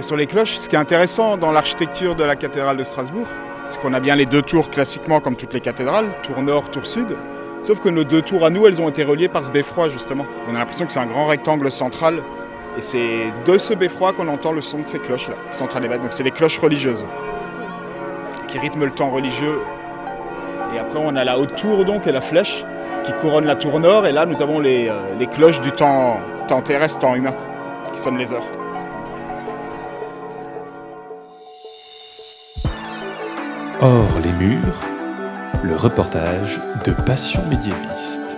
Sur les cloches, ce qui est intéressant dans l'architecture de la cathédrale de Strasbourg, c'est qu'on a bien les deux tours classiquement comme toutes les cathédrales, tour nord, tour sud. Sauf que nos deux tours à nous, elles ont été reliées par ce beffroi justement. On a l'impression que c'est un grand rectangle central. Et c'est de ce beffroi qu'on entend le son de ces cloches-là, centrales et Donc c'est les cloches religieuses qui rythment le temps religieux. Et après on a la haute tour donc et la flèche qui couronne la tour nord. Et là nous avons les, euh, les cloches du temps, temps terrestre, temps humain, qui sonnent les heures. Hors les murs, le reportage de Passion médiéviste.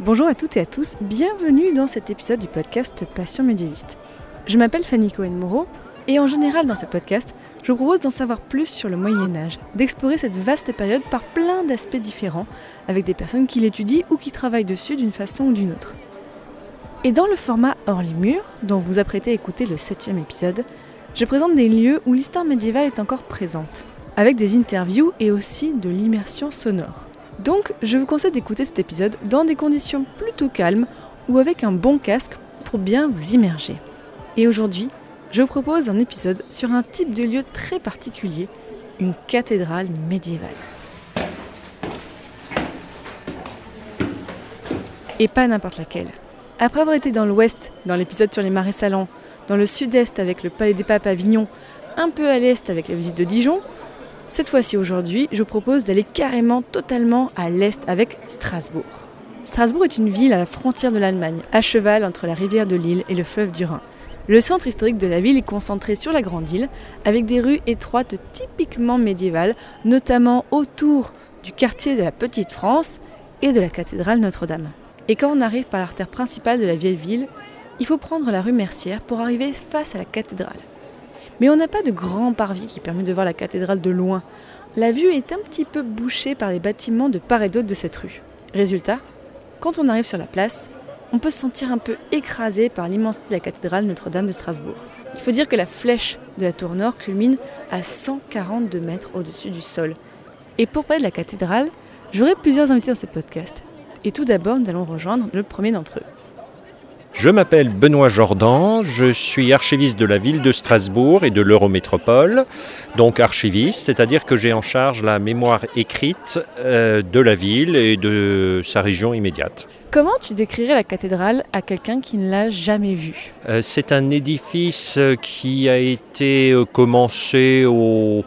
Bonjour à toutes et à tous, bienvenue dans cet épisode du podcast Passion médiéviste. Je m'appelle Fanny Cohen-Moreau et en général dans ce podcast, je vous propose d'en savoir plus sur le Moyen Âge, d'explorer cette vaste période par plein d'aspects différents avec des personnes qui l'étudient ou qui travaillent dessus d'une façon ou d'une autre. Et dans le format Hors les murs, dont vous apprêtez à écouter le septième épisode, je présente des lieux où l'histoire médiévale est encore présente, avec des interviews et aussi de l'immersion sonore. Donc, je vous conseille d'écouter cet épisode dans des conditions plutôt calmes ou avec un bon casque pour bien vous immerger. Et aujourd'hui, je vous propose un épisode sur un type de lieu très particulier, une cathédrale médiévale. Et pas n'importe laquelle. Après avoir été dans l'ouest, dans l'épisode sur les marais salants, dans le sud-est avec le Palais des Papes à Avignon, un peu à l'est avec la visite de Dijon, cette fois-ci aujourd'hui, je vous propose d'aller carrément totalement à l'est avec Strasbourg. Strasbourg est une ville à la frontière de l'Allemagne, à cheval entre la rivière de l'Île et le fleuve du Rhin. Le centre historique de la ville est concentré sur la grande île, avec des rues étroites typiquement médiévales, notamment autour du quartier de la Petite France et de la cathédrale Notre-Dame. Et quand on arrive par l'artère principale de la vieille ville, il faut prendre la rue Mercière pour arriver face à la cathédrale. Mais on n'a pas de grand parvis qui permet de voir la cathédrale de loin. La vue est un petit peu bouchée par les bâtiments de part et d'autre de cette rue. Résultat, quand on arrive sur la place, on peut se sentir un peu écrasé par l'immensité de la cathédrale Notre-Dame de Strasbourg. Il faut dire que la flèche de la tour nord culmine à 142 mètres au-dessus du sol. Et pour parler de la cathédrale, j'aurai plusieurs invités dans ce podcast. Et tout d'abord, nous allons rejoindre le premier d'entre eux. Je m'appelle Benoît Jordan, je suis archiviste de la ville de Strasbourg et de l'Eurométropole, donc archiviste, c'est-à-dire que j'ai en charge la mémoire écrite euh, de la ville et de sa région immédiate. Comment tu décrirais la cathédrale à quelqu'un qui ne l'a jamais vue? Euh, C'est un édifice qui a été euh, commencé au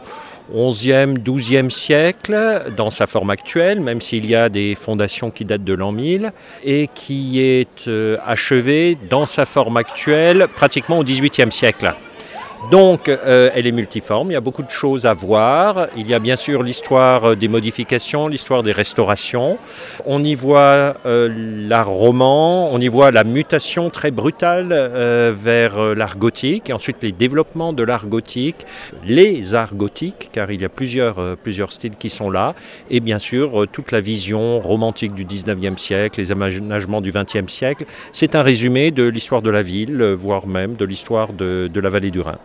11e, 12e siècle dans sa forme actuelle, même s'il y a des fondations qui datent de l'an 1000, et qui est euh, achevé dans sa forme actuelle pratiquement au 18e siècle. Donc, euh, elle est multiforme, il y a beaucoup de choses à voir. Il y a bien sûr l'histoire des modifications, l'histoire des restaurations. On y voit euh, l'art roman, on y voit la mutation très brutale euh, vers l'art gothique, et ensuite les développements de l'art gothique, les arts gothiques, car il y a plusieurs, plusieurs styles qui sont là, et bien sûr toute la vision romantique du 19e siècle, les aménagements du 20e siècle. C'est un résumé de l'histoire de la ville, voire même de l'histoire de, de la vallée du Rhin.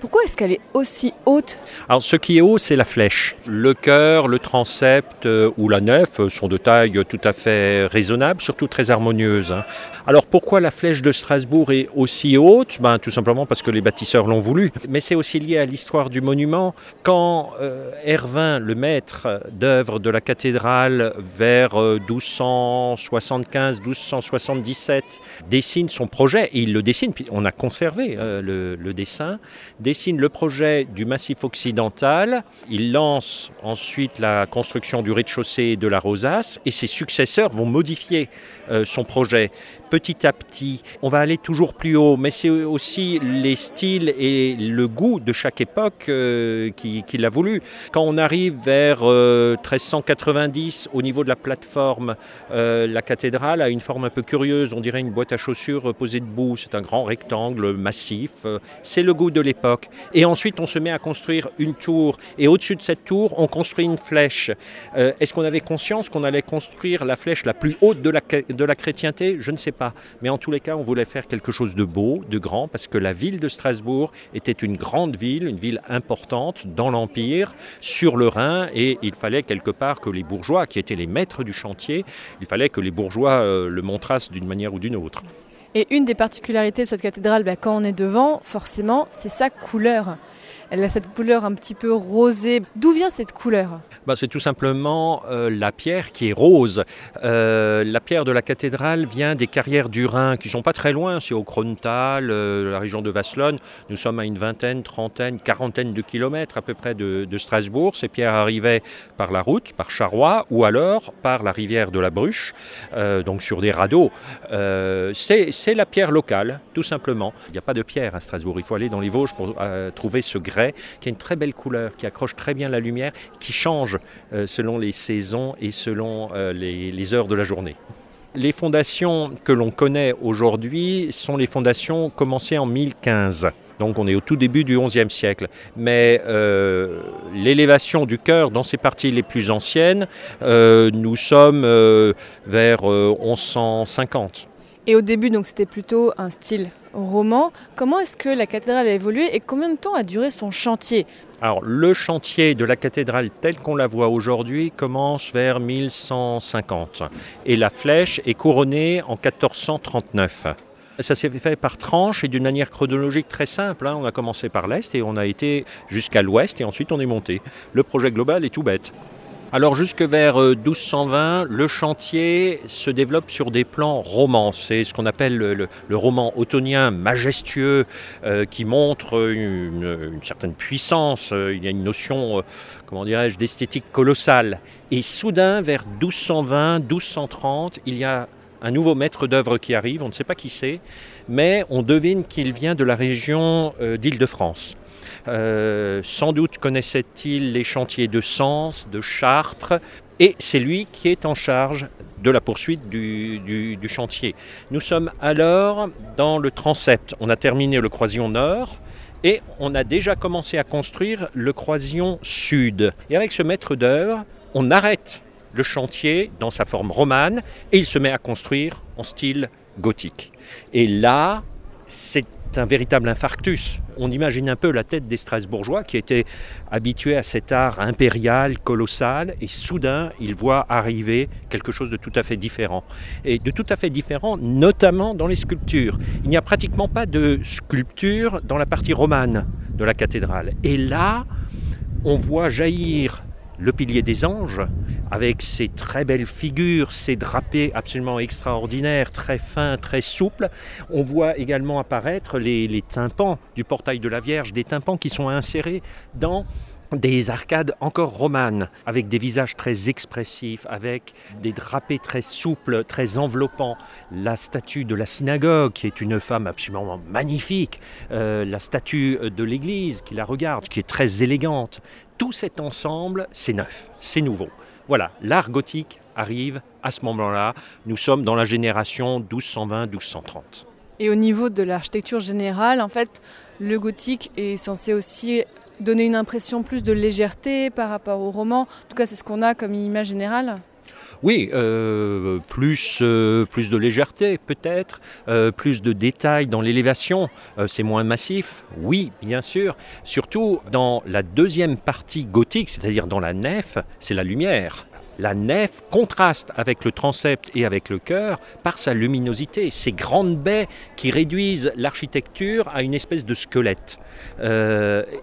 Pourquoi est-ce qu'elle est aussi haute Alors ce qui est haut, c'est la flèche. Le chœur, le transept euh, ou la nef sont de taille tout à fait raisonnable, surtout très harmonieuse. Hein. Alors pourquoi la flèche de Strasbourg est aussi haute? Ben, Tout simplement parce que les bâtisseurs l'ont voulu. Mais c'est aussi lié à l'histoire du monument. Quand euh, Hervin, le maître d'œuvre de la cathédrale, vers 1275-1277, euh, dessine son projet, et il le dessine, puis on a conservé le dessin, dessine le projet du massif occidental, il lance ensuite la construction du rez-de-chaussée de la rosace et ses successeurs vont modifier son projet petit à petit. On va aller toujours plus haut, mais c'est aussi les styles et le goût de chaque époque euh, qui, l'a voulu. Quand on arrive vers 1390, euh, au niveau de la plateforme, la cathédrale a une forme un peu curieuse, on dirait une boîte à chaussures posée debout. C'est un grand rectangle massif. C'est le goût de l'époque. Et ensuite, on se met à construire une tour. Et au-dessus de cette tour, on construit une flèche. Euh, est-ce qu'on avait conscience qu'on allait construire la flèche la plus haute de la, de la chrétienté Je ne sais pas. Mais en tous les cas, on voulait faire quelque chose de beau, de grand, parce que la ville de Strasbourg était une grande ville, une ville importante dans l'Empire, sur le Rhin, et il fallait quelque part que les bourgeois, qui étaient les maîtres du chantier, il fallait que les bourgeois euh, le montrassent d'une manière ou d'une autre. Et une des particularités de cette cathédrale, bah, quand on est devant, forcément, c'est sa couleur. Elle a cette couleur un petit peu rosée. D'où vient cette couleur bah, C'est tout simplement euh, la pierre qui est rose. Euh, la pierre de la cathédrale vient des carrières du Rhin, qui sont pas très loin. C'est au Krontal, euh, la région de Vasselonne. Nous sommes à une vingtaine, trentaine, quarantaine de kilomètres à peu près de, de Strasbourg. Ces pierres arrivaient par la route, par Charrois, ou alors par la rivière de la Bruche, donc sur des radeaux. c'est la pierre locale, tout simplement. Il n'y a pas de pierre à Strasbourg. Il faut aller dans les Vosges pour trouver ce qui a une très belle couleur, qui accroche très bien la lumière, qui change euh, selon les saisons et selon euh, les, heures de la journée. Les fondations que l'on connaît aujourd'hui sont les fondations commencées en 1015. Donc on est au tout début du XIe siècle. Mais euh, l'élévation du cœur dans ses parties les plus anciennes, nous sommes vers 1150. Et au début, donc c'était plutôt un style roman. Comment est-ce que la cathédrale a évolué et combien de temps a duré son chantier? Alors, le chantier de la cathédrale tel qu'on la voit aujourd'hui commence vers 1150 et la flèche est couronnée en 1439. Ça s'est fait par tranche et d'une manière chronologique très simple. Hein. On a commencé par l'est et on a été jusqu'à l'ouest et ensuite on est monté. Le projet global est tout bête. Alors jusque vers 1220, euh, le chantier se développe sur des plans romans. C'est ce qu'on appelle le, roman ottonien majestueux euh, qui montre une, certaine puissance. Euh, il y a une notion, comment dirais-je, d'esthétique colossale. Et soudain, vers 1220, 1230, il y a un nouveau maître d'œuvre qui arrive. On ne sait pas qui c'est, mais on devine qu'il vient de la région d'Île-de-France. Euh, sans doute connaissait-il les chantiers de Sens, de Chartres, et c'est lui qui est en charge de la poursuite du, chantier. Nous sommes alors dans le transept. On a terminé le croisillon nord. Et on a déjà commencé à construire le croisillon sud. Et avec ce maître d'œuvre, on arrête le chantier dans sa forme romane et il se met à construire en style gothique. Et là, c'est un véritable infarctus. On imagine un peu la tête des Strasbourgeois qui étaient habitués à cet art impérial, colossal, et soudain, ils voient arriver quelque chose de tout à fait différent. Et de tout à fait différent, notamment dans les sculptures. Il n'y a pratiquement pas de sculpture dans la partie romane de la cathédrale. Et là, on voit jaillir le pilier des anges, avec ses très belles figures, ses drapés absolument extraordinaires, très fins, très souples. On voit également apparaître les, tympans du portail de la Vierge, des tympans qui sont insérés dans des arcades encore romanes, avec des visages très expressifs, avec des drapés très souples, très enveloppants. La statue de la synagogue, qui est une femme absolument magnifique, euh, la statue de l'église qui la regarde, qui est très élégante. Tout cet ensemble, c'est neuf, c'est nouveau. Voilà, l'art gothique arrive à ce moment-là. Nous sommes dans la génération 1220-1230. Et au niveau de l'architecture générale, en fait, le gothique est censé aussi donner une impression plus de légèreté par rapport au roman. En tout cas, c'est ce qu'on a comme image générale. Oui, euh, plus, euh, plus de légèreté peut-être, euh, plus de détails dans l'élévation, c'est moins massif, oui, bien sûr. Surtout dans la deuxième partie gothique, c'est-à-dire dans la nef, c'est la lumière. La nef contraste avec le transept et avec le chœur par sa luminosité, ces grandes baies qui réduisent l'architecture à une espèce de squelette.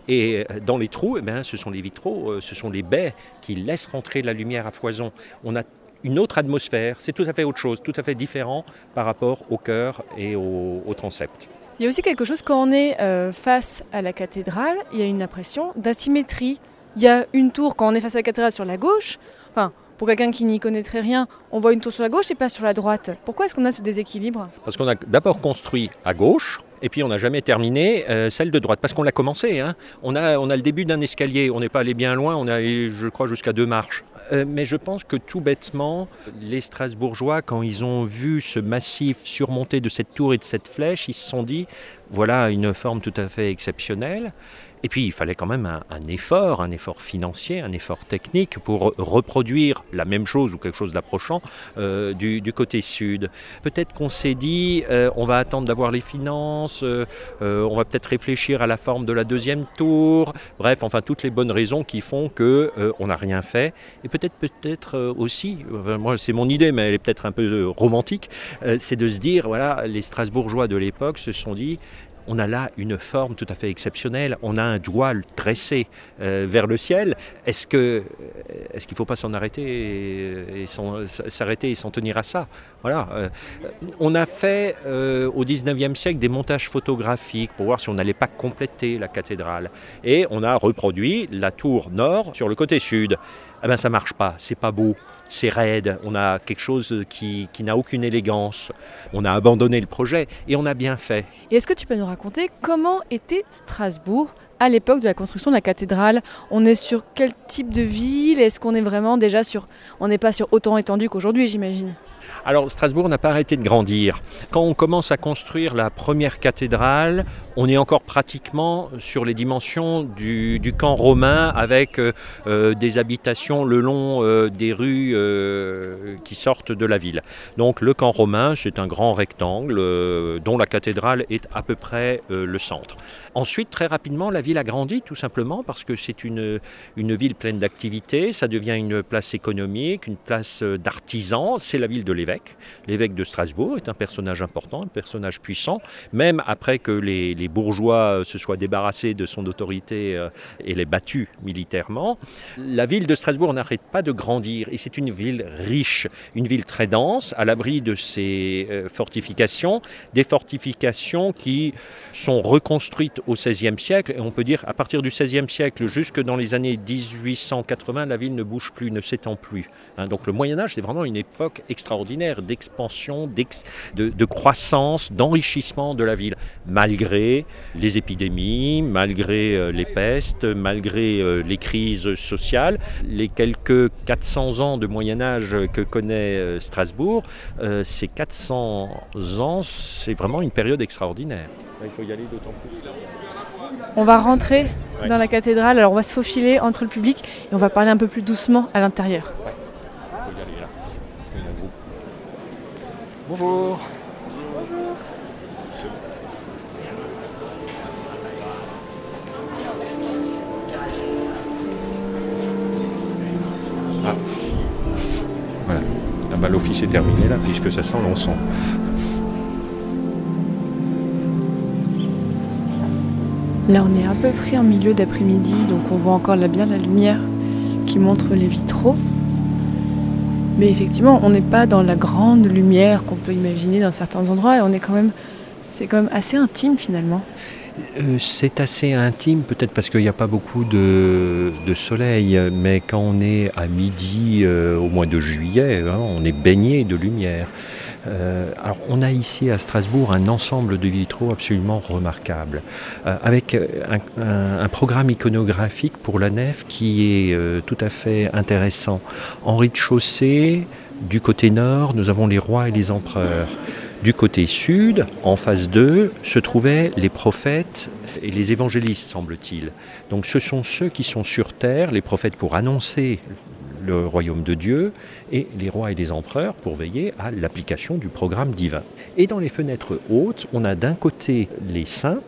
Et dans les trous, eh bien, ce sont les vitraux, ce sont les baies qui laissent rentrer la lumière à foison. On a une autre atmosphère, c'est tout à fait autre chose, tout à fait différent par rapport au chœur et au, transept. Il y a aussi quelque chose quand on est euh, face à la cathédrale, il y a une impression d'asymétrie. Il y a une tour quand on est face à la cathédrale sur la gauche, enfin pour quelqu'un qui n'y connaîtrait rien, on voit une tour sur la gauche et pas sur la droite. Pourquoi est-ce qu'on a ce déséquilibre? Parce qu'on a d'abord construit à gauche, et puis on n'a jamais terminé euh, celle de droite, parce qu'on l'a commencé. Hein. On, a, on a le début d'un escalier, on n'est pas allé bien loin, on a allé, je crois, jusqu'à deux marches. Euh, mais je pense que tout bêtement, les Strasbourgeois, quand ils ont vu ce massif surmonté de cette tour et de cette flèche, ils se sont dit, voilà une forme tout à fait exceptionnelle. Et puis il fallait quand même un, effort, un effort financier, un effort technique pour reproduire la même chose ou quelque chose d'approchant euh, du, côté sud. Peut-être qu'on s'est dit, euh, on va attendre d'avoir les finances, euh, on va peut-être réfléchir à la forme de la deuxième tour. Bref, enfin toutes les bonnes raisons qui font que on n'a rien fait. Et peut-être, peut-être aussi, moi c'est mon idée, mais elle est peut-être un peu romantique, c'est de se dire, voilà, les Strasbourgeois de l'époque se sont dit, on a là une forme tout à fait exceptionnelle. On a un doigt tressé euh, vers le ciel. Est-ce est-ce qu'il ne faut pas s'en arrêter et, s'arrêter et s'en tenir à ça? Euh, on a fait euh, au 19e siècle des montages photographiques pour voir si on n'allait pas compléter la cathédrale. Et on a reproduit la tour nord sur le côté sud. Eh ben ça marche pas, c'est pas beau c'est raide, on a quelque chose qui, n'a aucune élégance, on a abandonné le projet et on a bien fait. Et est-ce que tu peux nous raconter comment était Strasbourg à l'époque de la construction de la cathédrale? On est sur quel type de ville? Est-ce qu'on est vraiment déjà sur... On n'est pas sur autant étendu qu'aujourd'hui j'imagine? Alors Strasbourg n'a pas arrêté de grandir. Quand on commence à construire la première cathédrale, on est encore pratiquement sur les dimensions du, camp romain avec euh, euh, des habitations le long euh, des rues qui sortent de la ville. Donc le camp romain, c'est un grand rectangle dont la cathédrale est à peu près le centre. Ensuite, très rapidement, la ville a grandi tout simplement parce que c'est une, une ville pleine d'activités, ça devient une place économique, une place d'artisans, c'est la ville de l'évêque. L'évêque de Strasbourg est un personnage important, un personnage puissant, même après que les, bourgeois se soient débarrassés de son autorité euh, et les battus militairement. La ville de Strasbourg n'arrête pas de grandir et c'est une ville riche, une ville très dense, à l'abri de ses euh, fortifications, des fortifications qui sont reconstruites au XVIe siècle et on peut dire à partir du XVIe siècle jusque dans les années 1880, la ville ne bouge plus, ne s'étend plus. Hein. donc le Moyen Âge, c'est vraiment une époque extraordinaire d'expansion, de, croissance, d'enrichissement de la ville, malgré les épidémies, malgré euh, les pestes, malgré euh, les crises sociales. Les quelques 400 ans de Moyen Âge que connaît euh, Strasbourg, ces 400 ans, c'est vraiment une période extraordinaire. Il faut y aller d'autant plus. On va rentrer dans la cathédrale, alors on va se faufiler entre le public et on va parler un peu plus doucement à l'intérieur. Bonjour. Ah. Voilà. Ah bah, L'office est terminé là, puisque ça sent l'encens. Là, on est à peu près en milieu d'après-midi, donc on voit encore là bien la lumière qui montre les vitraux. Mais effectivement, on n'est pas dans la grande lumière qu'on peut imaginer dans certains endroits et on est quand même, c'est quand même assez intime finalement. Euh, c'est assez intime, peut-être parce qu'il n'y a pas beaucoup de, soleil, mais quand on est à midi euh, au mois de juillet, hein, on est baigné de lumière. Euh, alors, on a ici à Strasbourg un ensemble de vitraux absolument remarquable, avec un, un, programme iconographique pour la nef qui est tout à fait intéressant. En rez-de-chaussée, du côté nord, nous avons les rois et les empereurs. Du côté sud, en phase 2, se trouvaient les prophètes et les évangélistes, semble-t-il. Donc ce sont ceux qui sont sur terre, les prophètes pour annoncer le royaume de Dieu, et les rois et les empereurs pour veiller à l'application du programme divin. Et dans les fenêtres hautes, on a d'un côté les saints,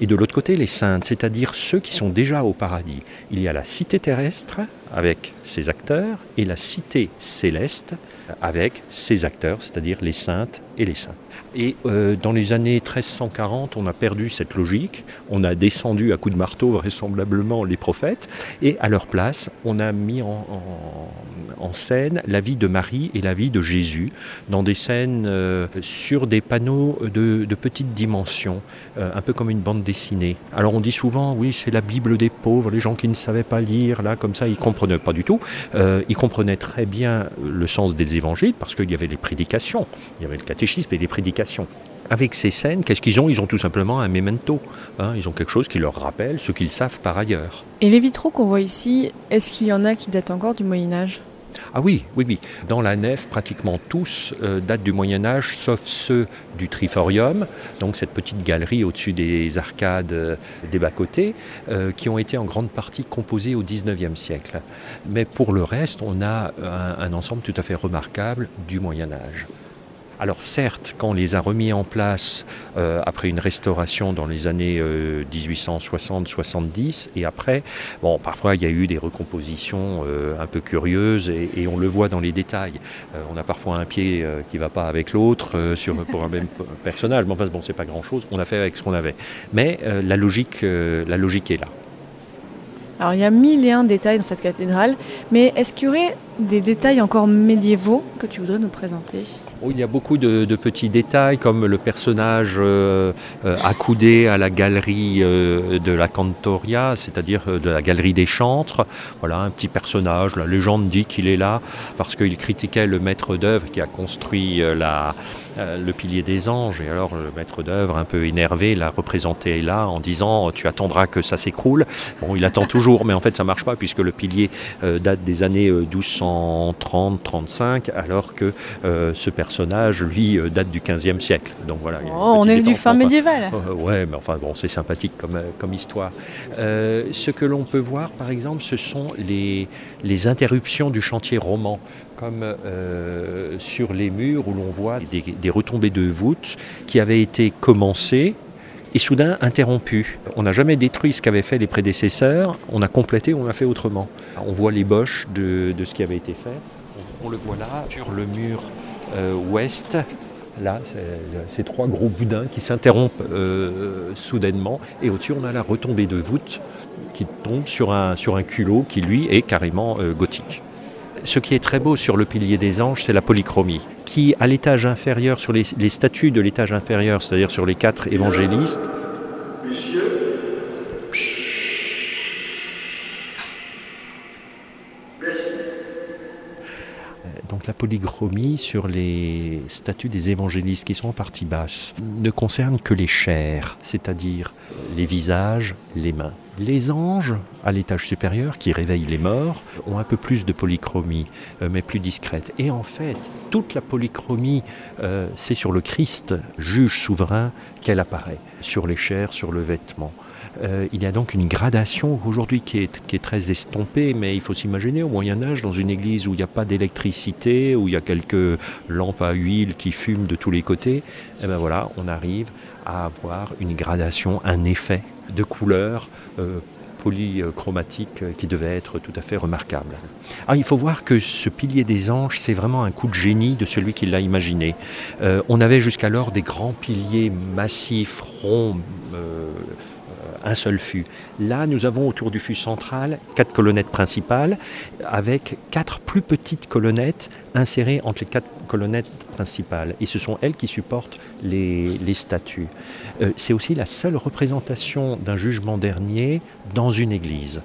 et de l'autre côté les saintes, c'est-à-dire ceux qui sont déjà au paradis. Il y a la cité terrestre avec ses acteurs et la cité céleste avec ses acteurs, c'est-à-dire les saintes et les saints. Et euh, dans les années 1340, on a perdu cette logique, on a descendu à coups de marteau vraisemblablement les prophètes, et à leur place, on a mis en, scène la vie de Marie et la vie de Jésus, dans des scènes euh, sur des panneaux de, petites dimensions, euh, un peu comme une bande dessinée. Alors on dit souvent, oui, c'est la Bible des pauvres, les gens qui ne savaient pas lire, là, comme ça, ils comprenaient pas du tout. ils comprenaient très bien le sens des évangiles, parce qu'il y avait les prédications, il y avait le catéchisme et les prédications avec ces scènes, qu'est-ce qu'ils ont? Ils ont tout simplement un memento. Hein. ils ont quelque chose qui leur rappelle ce qu'ils savent par ailleurs. Et les vitraux qu'on voit ici, est-ce qu'il y en a qui datent encore du Moyen Âge? Ah oui, oui, oui. Dans la nef, pratiquement tous euh, datent du Moyen Âge, sauf ceux du Triforium, donc cette petite galerie au-dessus des arcades euh, des bas-côtés, euh, qui ont été en grande partie composés au XIXe siècle. Mais pour le reste, on a un, un ensemble tout à fait remarquable du Moyen Âge. Alors certes, quand on les a remis en place euh, après une restauration dans les années 1860-70 et après, bon, parfois il y a eu des recompositions euh, un peu curieuses et, on le voit dans les détails. Euh, on a parfois un pied euh, qui ne va pas avec l'autre pour un même personnage, mais enfin bon, c'est pas grand-chose. On a fait avec ce qu'on avait. Mais la logique est là. Alors il y a mille et un détails dans cette cathédrale, mais est-ce qu'il y aurait des détails encore médiévaux que tu voudrais nous présenter? Oh, Il y a beaucoup de, petits détails comme le personnage euh, euh, accoudé à la galerie euh, de la Cantoria, c'est-à-dire de la galerie des chantres. Voilà un petit personnage, la légende dit qu'il est là parce qu'il critiquait le maître d'œuvre qui a construit la, le pilier des anges et alors le maître d'œuvre un peu énervé l'a représenté là en disant tu attendras que ça s'écroule. Bon, il attend toujours mais en fait ça marche pas puisque le pilier date des années 1200 1930-35, alors que euh, ce personnage, lui, euh, date du 15e siècle. Donc voilà. Oh, on est du fin enfin, médiéval. Euh, ouais, mais enfin bon, c'est sympathique comme, comme histoire. Euh, ce que l'on peut voir, par exemple, ce sont les, les interruptions du chantier roman comme euh, sur les murs où l'on voit des, retombées de voûtes qui avaient été commencées et soudain interrompu. On n'a jamais détruit ce qu'avaient fait les prédécesseurs, on a complété, on a fait autrement. On voit les boches de, ce qui avait été fait. On, le voit là sur le mur euh, ouest. Là, ces trois gros boudins qui s'interrompent euh, soudainement. Et au-dessus, on a la retombée de voûte qui tombe sur un, culot qui, lui, est carrément gothique. Ce qui est très beau sur le pilier des anges, c'est la polychromie, qui à l'étage inférieur, sur les, statues de l'étage inférieur, c'est-à-dire sur les quatre évangélistes, Messieurs, merci. Donc la polychromie sur les statues des évangélistes qui sont en partie basse ne concerne que les chairs, c'est-à-dire les visages, les mains. Les anges, à l'étage supérieur, qui réveillent les morts, ont un peu plus de polychromie, euh, mais plus discrète. Et en fait, toute la polychromie, euh, c'est sur le Christ, juge souverain, qu'elle apparaît, sur les chairs, sur le vêtement. Euh, il y a donc une gradation aujourd'hui qui est, très estompée, mais il faut s'imaginer au Moyen Âge, dans une église où il n'y a pas d'électricité, où il y a quelques lampes à huile qui fument de tous les côtés, et eh ben voilà, on arrive à avoir une gradation, un effet de couleur euh, polychromatique qui devait être tout à fait remarquable. Ah, il faut voir que ce pilier des anges, c'est vraiment un coup de génie de celui qui l'a imaginé. Euh, on avait jusqu'alors des grands piliers massifs, ronds, euh, un seul fût. Là, nous avons autour du fût central quatre colonnettes principales avec quatre plus petites colonnettes insérées entre les quatre colonnettes principales. Et ce sont elles qui supportent les, statues. Euh, C'est aussi la seule représentation d'un jugement dernier dans une église.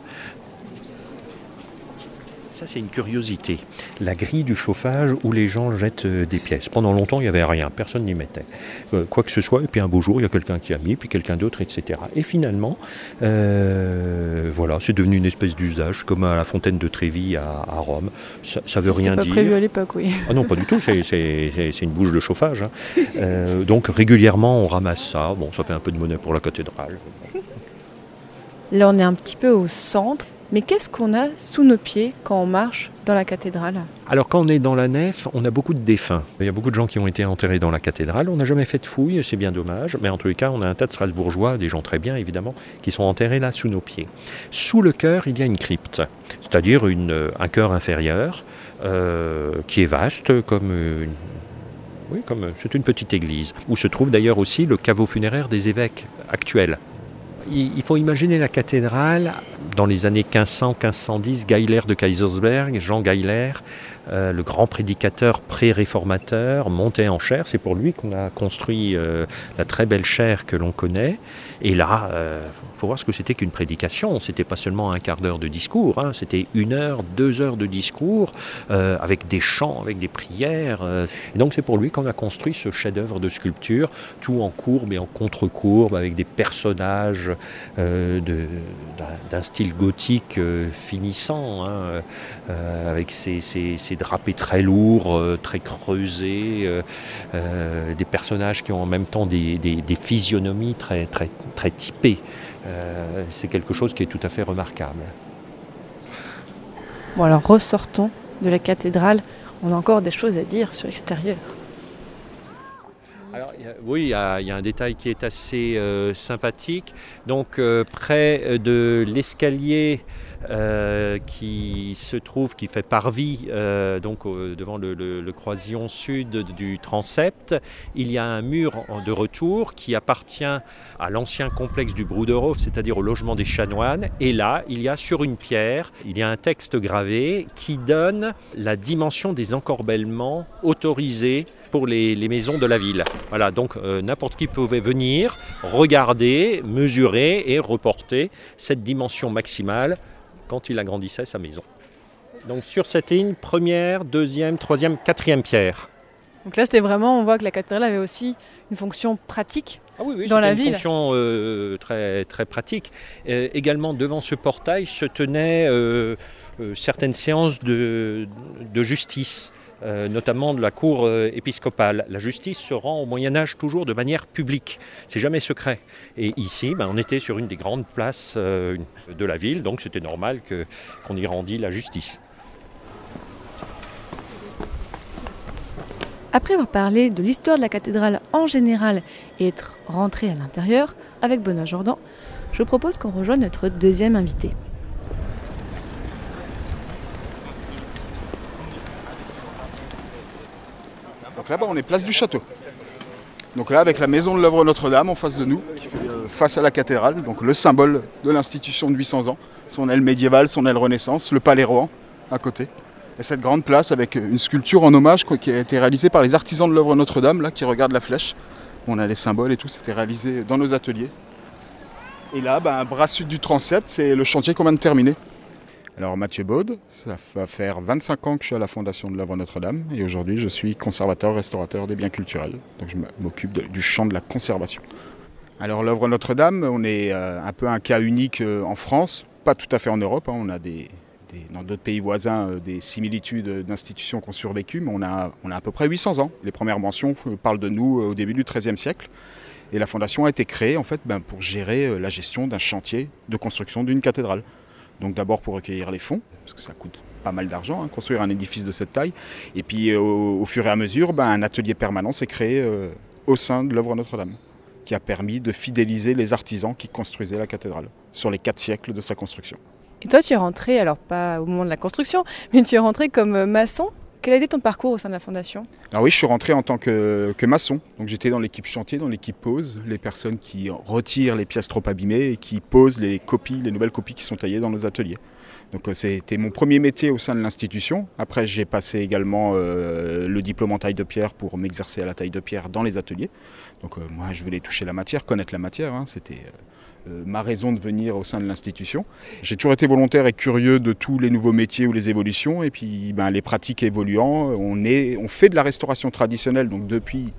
Ça, c'est une curiosité. La grille du chauffage où les gens jettent des pièces. Pendant longtemps, il n'y avait rien, personne n'y mettait. Euh, quoi que ce soit, et puis un beau jour, il y a quelqu'un qui a mis, puis quelqu'un d'autre, etc. Et finalement, euh, voilà, c'est devenu une espèce d'usage, comme à la fontaine de Trévis à, à Rome. Ça, ça veut rien pas dire. prévu à l'époque, oui. Ah non, pas du tout, c'est une bouche de chauffage. Hein. Euh, donc régulièrement, on ramasse ça. Bon, ça fait un peu de monnaie pour la cathédrale. Là, on est un petit peu au centre. Mais qu'est-ce qu'on a sous nos pieds quand on marche dans la cathédrale? Alors quand on est dans la nef, on a beaucoup de défunts. Il y a beaucoup de gens qui ont été enterrés dans la cathédrale. On n'a jamais fait de fouilles, c'est bien dommage. Mais en tous les cas, on a un tas de Strasbourgeois, des gens très bien évidemment, qui sont enterrés là sous nos pieds. Sous le chœur, il y a une crypte, c'est-à-dire une, un chœur inférieur euh, qui est vaste comme comme c'est une petite église, où se trouve d'ailleurs aussi le caveau funéraire des évêques actuels. Il faut imaginer la cathédrale dans les années 1500-1510, Geiler de Kaisersberg, Jean Geiler, euh, le grand prédicateur pré-réformateur, monté en chair. C'est pour lui qu'on a construit euh, la très belle chaire que l'on connaît. Et là, il euh, faut voir ce que c'était qu'une prédication. C'était pas seulement un quart d'heure de discours, hein, c'était une heure, deux heures de discours, avec des chants, avec des prières. Et donc c'est pour lui qu'on a construit ce chef-d'œuvre de sculpture, tout en courbe et en contre-courbe, avec des personnages d'un style gothique finissant, hein, avec ces, drapés très lourds, très creusés, des personnages qui ont en même temps des, physionomies très, très, très typées. C'est quelque chose qui est tout à fait remarquable. Bon alors ressortons de la cathédrale, on a encore des choses à dire sur l'extérieur oui, il y, a, un détail qui est assez euh, sympathique. Donc, euh, près de l'escalier euh, qui se trouve, qui fait parvis donc devant le, croisillon sud du transept. Il y a un mur de retour qui appartient à l'ancien complexe du Brouderhof, c'est-à-dire au logement des chanoines. Et là, il y a sur une pierre, il y a un texte gravé qui donne la dimension des encorbellements autorisés pour les, maisons de la ville. Voilà, donc euh, n'importe qui pouvait venir, regarder, mesurer et reporter cette dimension maximale quand il agrandissait sa maison. Donc sur cette ligne, première, deuxième, troisième, quatrième pierre. Donc là, c'était vraiment, on voit que la cathédrale avait aussi une fonction pratique ah oui, oui, dans la une ville. Une fonction euh, très, très pratique. également, devant ce portail se tenaient euh, certaines séances de, de justice. Euh, notamment de la cour euh, épiscopale. La justice se rend au Moyen Âge toujours de manière publique, c'est jamais secret. Et ici, ben, on était sur une des grandes places euh, de la ville, donc c'était normal qu'on y rendit la justice. Après avoir parlé de l'histoire de la cathédrale en général et être rentré à l'intérieur avec Benoît Jordan, je propose qu'on rejoigne notre deuxième invité. Là-bas, on est place du château. Donc là, avec la maison de l'œuvre Notre-Dame en face de nous, fait euh, face à la cathédrale, donc le symbole de l'institution de 800 ans, son aile médiévale, son aile Renaissance, le palais Rohan à côté. Et cette grande place avec une sculpture en hommage qui a été réalisée par les artisans de l'œuvre Notre-Dame, là, qui regardent la flèche. On a les symboles et tout, c'était réalisé dans nos ateliers. Et là, ben, bras sud du transept, c'est le chantier qu'on vient de terminer. Alors Mathieu Baude, ça va faire 25 ans que je suis à la fondation de l'œuvre Notre-Dame et aujourd'hui je suis conservateur restaurateur des biens culturels. Donc je m'occupe du champ de la conservation. Alors l'œuvre Notre-Dame, on est euh, un peu un cas unique euh, en France, pas tout à fait en Europe. Hein. On a dans d'autres pays voisins euh, des similitudes d'institutions qui ont survécu, mais on a, on a à peu près 800 ans. Les premières mentions parlent de nous au début du XIIIe siècle. Et la fondation a été créée en fait ben, pour gérer la gestion d'un chantier de construction d'une cathédrale. Donc d'abord pour recueillir les fonds, parce que ça coûte pas mal d'argent, hein, construire un édifice de cette taille. Et puis euh, au, fur et à mesure, ben, un atelier permanent s'est créé euh, au sein de l'œuvre Notre-Dame, qui a permis de fidéliser les artisans qui construisaient la cathédrale sur les quatre siècles de sa construction. Et toi, tu es rentré, alors pas au moment de la construction, mais tu es rentré comme euh, maçon quel a été ton parcours au sein de la fondation Alors oui, je suis rentré en tant que, maçon. Donc j'étais dans l'équipe chantier, dans l'équipe pose, les personnes qui retirent les pièces trop abîmées et qui posent les copies, les nouvelles copies qui sont taillées dans nos ateliers. Donc euh, c'était mon premier métier au sein de l'institution. Après, j'ai passé également euh, le diplôme en taille de pierre pour m'exercer à la taille de pierre dans les ateliers. Donc euh, moi, je voulais toucher la matière, connaître la matière. Hein. C'était ma raison de venir au sein de l'institution. J'ai toujours été volontaire et curieux de tous les nouveaux métiers ou les évolutions, et puis ben, les pratiques évoluant, on fait de la restauration traditionnelle, donc depuis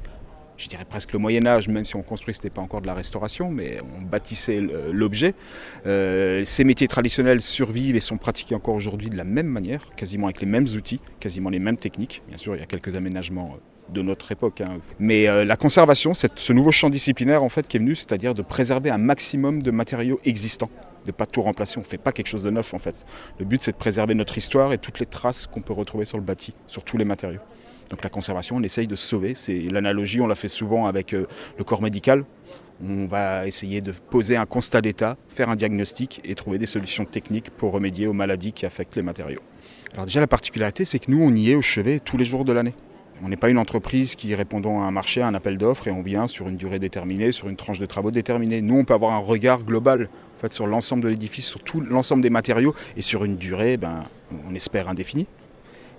je dirais presque le Moyen Âge, même si on construit, ce n'était pas encore de la restauration, mais on bâtissait l'objet. Euh, ces métiers traditionnels survivent et sont pratiqués encore aujourd'hui de la même manière, quasiment avec les mêmes outils, quasiment les mêmes techniques. Bien sûr, il y a quelques aménagements euh, de notre époque. Hein. Mais euh, la conservation, c'est ce nouveau champ disciplinaire en fait qui est venu, c'est-à-dire de préserver un maximum de matériaux existants, de pas tout remplacer. On ne fait pas quelque chose de neuf en fait. Le but, c'est de préserver notre histoire et toutes les traces qu'on peut retrouver sur le bâti, sur tous les matériaux. Donc la conservation, on essaye de sauver. C'est l'analogie, on l'a fait souvent avec euh, le corps médical. On va essayer de poser un constat d'état, faire un diagnostic et trouver des solutions techniques pour remédier aux maladies qui affectent les matériaux. Alors déjà la particularité, c'est que nous, on y est au chevet tous les jours de l'année. On n'est pas une entreprise qui répondant à un marché, à un appel d'offres et on vient sur une durée déterminée, sur une tranche de travaux déterminée. Nous, on peut avoir un regard global en sur l'ensemble de l'édifice, sur tout l'ensemble des matériaux et sur une durée, ben, on espère indéfinie.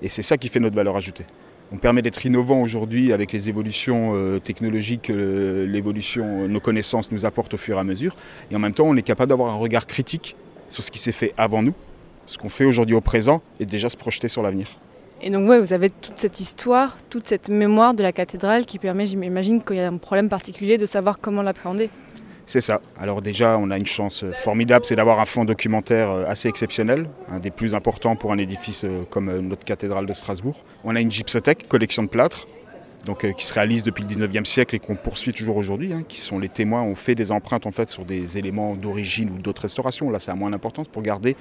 Et c'est ça qui fait notre valeur ajoutée. On permet d'être innovant aujourd'hui avec les évolutions euh, technologiques, euh, l'évolution, nos connaissances nous apportent au fur et à mesure. Et en même temps, on est capable d'avoir un regard critique sur ce qui s'est fait avant nous, ce qu'on fait aujourd'hui au présent et déjà se projeter sur l'avenir. Et donc, ouais, vous avez toute cette histoire, toute cette mémoire de la cathédrale qui permet, j'imagine, qu'il y a un problème particulier de savoir comment l'appréhender. C'est ça. Alors déjà, on a une chance euh, formidable, c'est d'avoir un fonds documentaire euh, assez exceptionnel, un des plus importants pour un édifice euh, comme notre cathédrale de Strasbourg. On a une gypsothèque, collection de plâtres, donc, qui se réalise depuis le 19e siècle et qu'on poursuit toujours aujourd'hui, hein, qui sont les témoins. On fait des empreintes en fait sur des éléments d'origine ou d'autres restaurations. Là, c'est à moins d'importance pour garder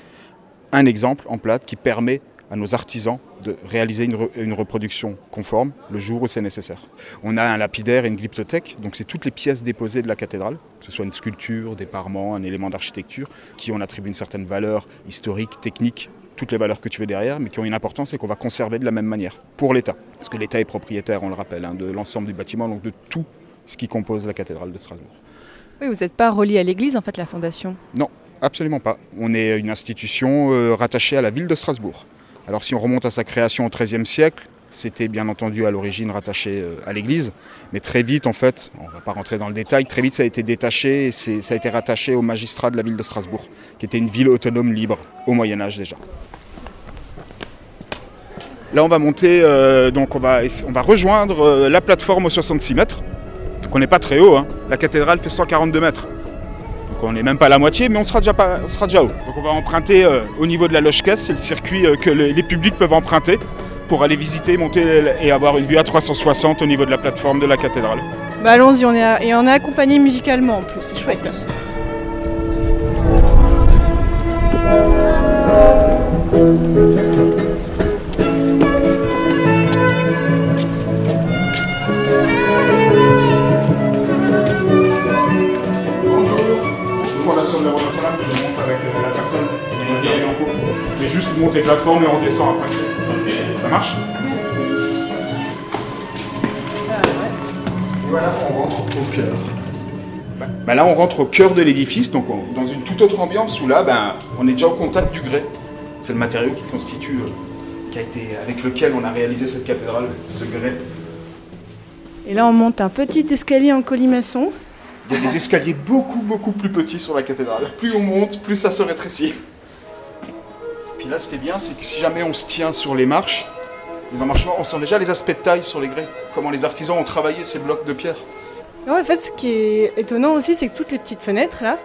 un exemple en plâtre qui permet à nos artisans de réaliser une, re- une reproduction conforme le jour où c'est nécessaire. On a un lapidaire et une glyptothèque, donc c'est toutes les pièces déposées de la cathédrale, que ce soit une sculpture, des parements, un élément d'architecture, qui on attribue une certaine valeur historique, technique, toutes les valeurs que tu veux derrière, mais qui ont une importance et qu'on va conserver de la même manière pour l'État. Parce que l'État est propriétaire, on le rappelle, hein, de l'ensemble du bâtiment, donc de tout ce qui compose la cathédrale de Strasbourg. Oui, vous n'êtes pas relié à l'église, en fait, la fondation? Absolument pas. On est une institution euh, rattachée à la ville de Strasbourg. Alors si on remonte à sa création au XIIIe siècle, c'était bien entendu à l'origine rattaché euh, à l'église, mais très vite en fait, on ne va pas rentrer dans le détail, très vite ça a été détaché et ça a été rattaché au magistrat de la ville de Strasbourg, qui était une ville autonome libre au Moyen Âge déjà. Là on va monter, euh, donc on va, on va rejoindre euh, la plateforme aux 66 mètres. Donc on n'est pas très haut, hein. la cathédrale fait 142 mètres. Donc on n'est même pas à la moitié, mais on sera déjà, pas, on sera déjà haut. Donc on va emprunter euh, au niveau de la loge caisse, c'est le circuit euh, que les, les publics peuvent emprunter pour aller visiter, monter et avoir une vue à 360 au niveau de la plateforme de la cathédrale. Bah allons-y, on est à- et on est accompagné musicalement en plus, c'est chouette. Bonjour. Juste monter plateforme et on descend après. Ça marche Merci. Et voilà, on rentre au cœur. Bah, bah là, on rentre au cœur de l'édifice, donc on- dans une toute autre ambiance où là, ben, on est déjà au contact du grès. C'est le matériau qui constitue, euh, qui a été, avec lequel on a réalisé cette cathédrale, ce grès. Et là, on monte un petit escalier en colimaçon. Il y a des escaliers beaucoup, beaucoup plus petits sur la cathédrale. Plus on monte, plus ça se rétrécit. Là, ce qui est bien, c'est que si jamais on se tient sur les marches, les emmarchements, on sent déjà les aspects de taille sur les grès. Comment les artisans ont travaillé ces blocs de pierre. En fait, ce qui est étonnant aussi, c'est que toutes les petites fenêtres là,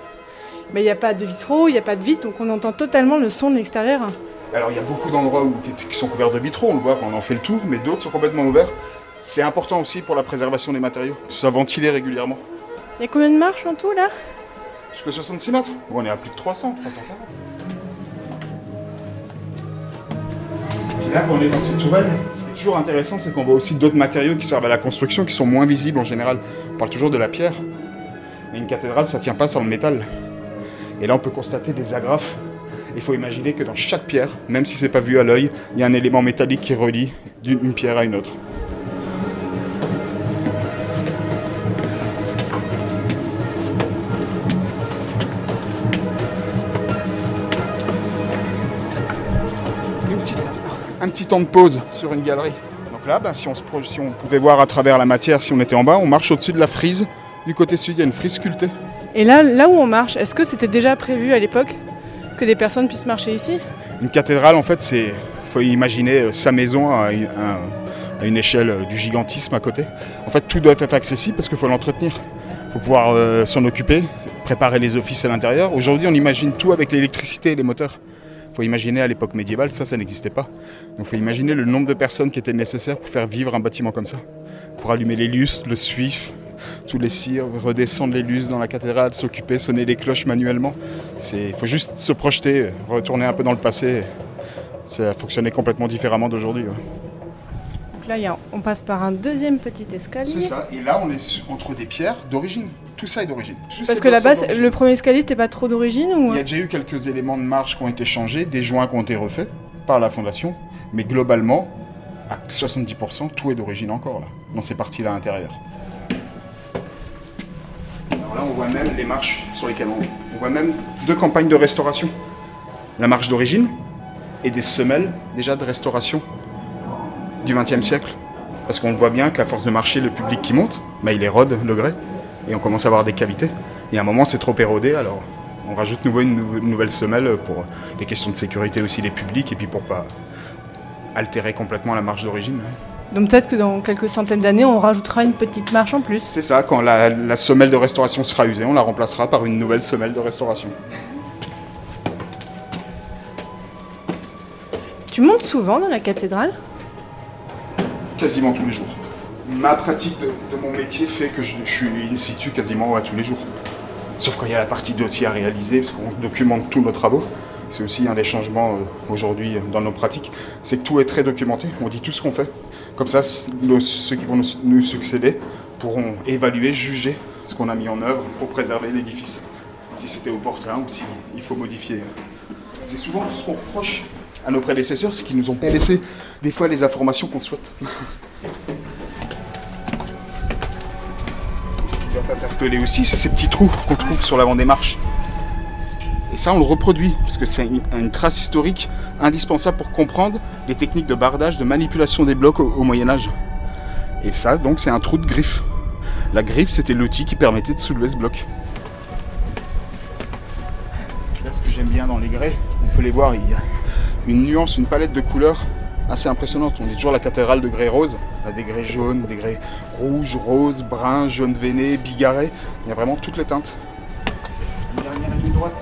bah, il n'y a pas de vitraux, il n'y a pas de vitres, donc on entend totalement le son de l'extérieur. Alors il y a beaucoup d'endroits qui- sont couverts de vitraux, on le voit quand on en fait le tour, mais d'autres sont complètement ouverts. C'est important aussi pour la préservation des matériaux, que ce soit ventilé régulièrement. Il y a combien de marches en tout là? Jusqu'à 66 mètres Bon, On est à plus de 300, 340. Là, quand on est dans ces tourelles, ce qui est toujours intéressant, c'est qu'on voit aussi d'autres matériaux qui servent à la construction, qui sont moins visibles en général. On parle toujours de la pierre, mais une cathédrale, ça tient pas sans le métal. Et là, on peut constater des agrafes. Il faut imaginer que dans chaque pierre, même si c'est pas vu à l'œil, il y a un élément métallique qui relie d'une une pierre à une autre. Petit temps de pause sur une galerie. Donc là, ben, si, on se pro- si on pouvait voir à travers la matière, si on était en bas, on marche au-dessus de la frise. Du côté sud, il y a une frise sculptée. Et là, là où on marche, est-ce que c'était déjà prévu à l'époque que des personnes puissent marcher ici? Une cathédrale, en fait, c'est. faut imaginer euh, sa maison à une, à- à une échelle euh, du gigantisme à côté. En fait, tout doit être accessible parce qu'il faut l'entretenir. Il faut pouvoir euh, s'en occuper, préparer les offices à l'intérieur. Aujourd'hui, on imagine tout avec l'électricité et les moteurs. Il faut imaginer à l'époque médiévale, ça, ça n'existait pas. Donc il faut imaginer le nombre de personnes qui étaient nécessaires pour faire vivre un bâtiment comme ça. Pour allumer les lustres, le suif, tous les cires, redescendre les lustres dans la cathédrale, s'occuper, sonner les cloches manuellement. Il faut juste se projeter, retourner un peu dans le passé. Ça fonctionnait complètement différemment d'aujourd'hui. ouais. Donc là, on passe par un deuxième petit escalier. C'est ça. Et là, on est entre des pierres d'origine. Tout ça est d'origine. Parce que c'est- d'origine. le premier escalier, c'était pas trop d'origine ou Il y a déjà eu quelques éléments de marche qui ont été changés, des joints qui ont été refaits par la fondation, mais globalement, à 70%, tout est d'origine encore là, dans ces parties-là intérieures. Alors là, on voit même les marches sur lesquelles on. On voit même deux campagnes de restauration. La marche d'origine et des semelles déjà de restauration du XXe siècle. Parce qu'on voit bien qu'à force de marcher, le public qui monte, bah, il érode le grès et on commence à avoir des cavités. Et à un moment, c'est trop érodé, alors on rajoute nouveau une, nou- une nouvelle semelle pour des questions de sécurité aussi des publics et puis pour pas altérer complètement la marche d'origine. hein. Donc peut-être que dans quelques centaines d'années, on rajoutera une petite marche en plus. C'est ça, quand la, la semelle de restauration sera usée, on la remplacera par une nouvelle semelle de restauration. Tu montes souvent dans la cathédrale? Quasiment tous les jours. Ma pratique de, mon métier fait que je, suis in situ quasiment tous les jours. Sauf quand il y a la partie dossier à réaliser, parce qu'on documente tous nos travaux. C'est aussi un des changements euh, aujourd'hui dans nos pratiques, c'est que tout est très documenté, on dit tout ce qu'on fait. Comme ça, ceux qui vont nous, succéder pourront évaluer, juger ce qu'on a mis en œuvre pour préserver l'édifice. Si c'était portrait ou s'il faut modifier. C'est souvent ce qu'on reproche à nos prédécesseurs, c'est qu'ils nous ont pas laissé des fois les informations qu'on souhaite. doit t'interpeller aussi, c'est ces petits trous qu'on trouve sur l'avant des marches. Et ça, on le reproduit, parce que c'est une, une trace historique indispensable pour comprendre les techniques de bardage, de manipulation des blocs au, au Moyen Âge. Et ça, donc, c'est un trou de griffe. La griffe, c'était l'outil qui permettait de soulever ce bloc. Là, ce que j'aime bien dans les grès, on peut les voir, il y a une nuance, une palette de couleurs assez impressionnante. On dit toujours la cathédrale de grès rose. On a des grès jaunes, des grès rouges, roses, bruns, jaune veiné, bigarré. Il y a vraiment toutes les teintes. Une dernière ligne droite.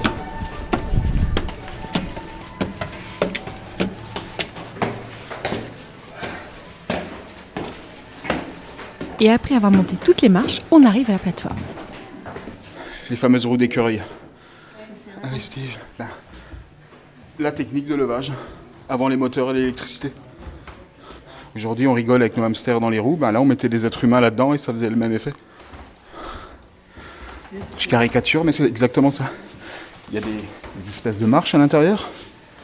Et après avoir monté toutes les marches, on arrive à la plateforme. les fameuses roues d'écureuil. Un vestige. La technique de levage avant les moteurs et l'électricité. Aujourd'hui, on rigole avec nos hamsters dans les roues. Ben là, on mettait des êtres humains là-dedans et ça faisait le même effet. Je caricature, mais c'est exactement ça. Il y a des, des espèces de marches à l'intérieur.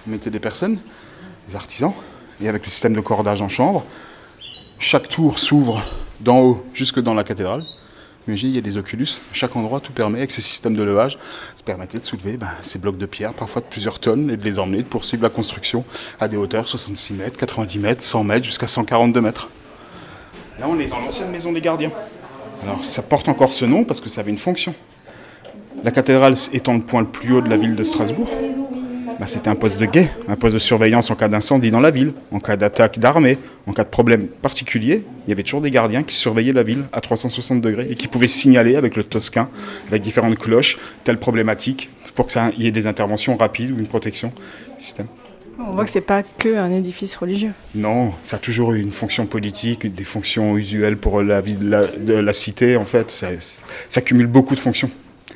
On mettait des personnes, des artisans, et avec le système de cordage en chambre, chaque tour s'ouvre d'en haut jusque dans la cathédrale. Imaginez, il y a des oculus. Chaque endroit, tout permet, avec ces systèmes de levage, ça permettait de soulever ben, ces blocs de pierre, parfois de plusieurs tonnes, et de les emmener, de poursuivre la construction à des hauteurs 66 mètres, 90 mètres, 100 mètres, jusqu'à 142 mètres. Là, on est dans l'ancienne maison des gardiens. Alors, ça porte encore ce nom parce que ça avait une fonction. La cathédrale étant le point le plus haut de la ville de Strasbourg, bah, c'était un poste de guet, un poste de surveillance en cas d'incendie dans la ville, en cas d'attaque d'armée, en cas de problème particulier. Il y avait toujours des gardiens qui surveillaient la ville à 360 degrés et qui pouvaient signaler avec le tosquin, avec différentes cloches, telle problématique, pour que ça y ait des interventions rapides ou une protection du système. On voit que c'est pas que un édifice religieux. Non, ça a toujours eu une fonction politique, des fonctions usuelles pour la vie de la, de la cité, en fait. Ça, ça cumule beaucoup de fonctions,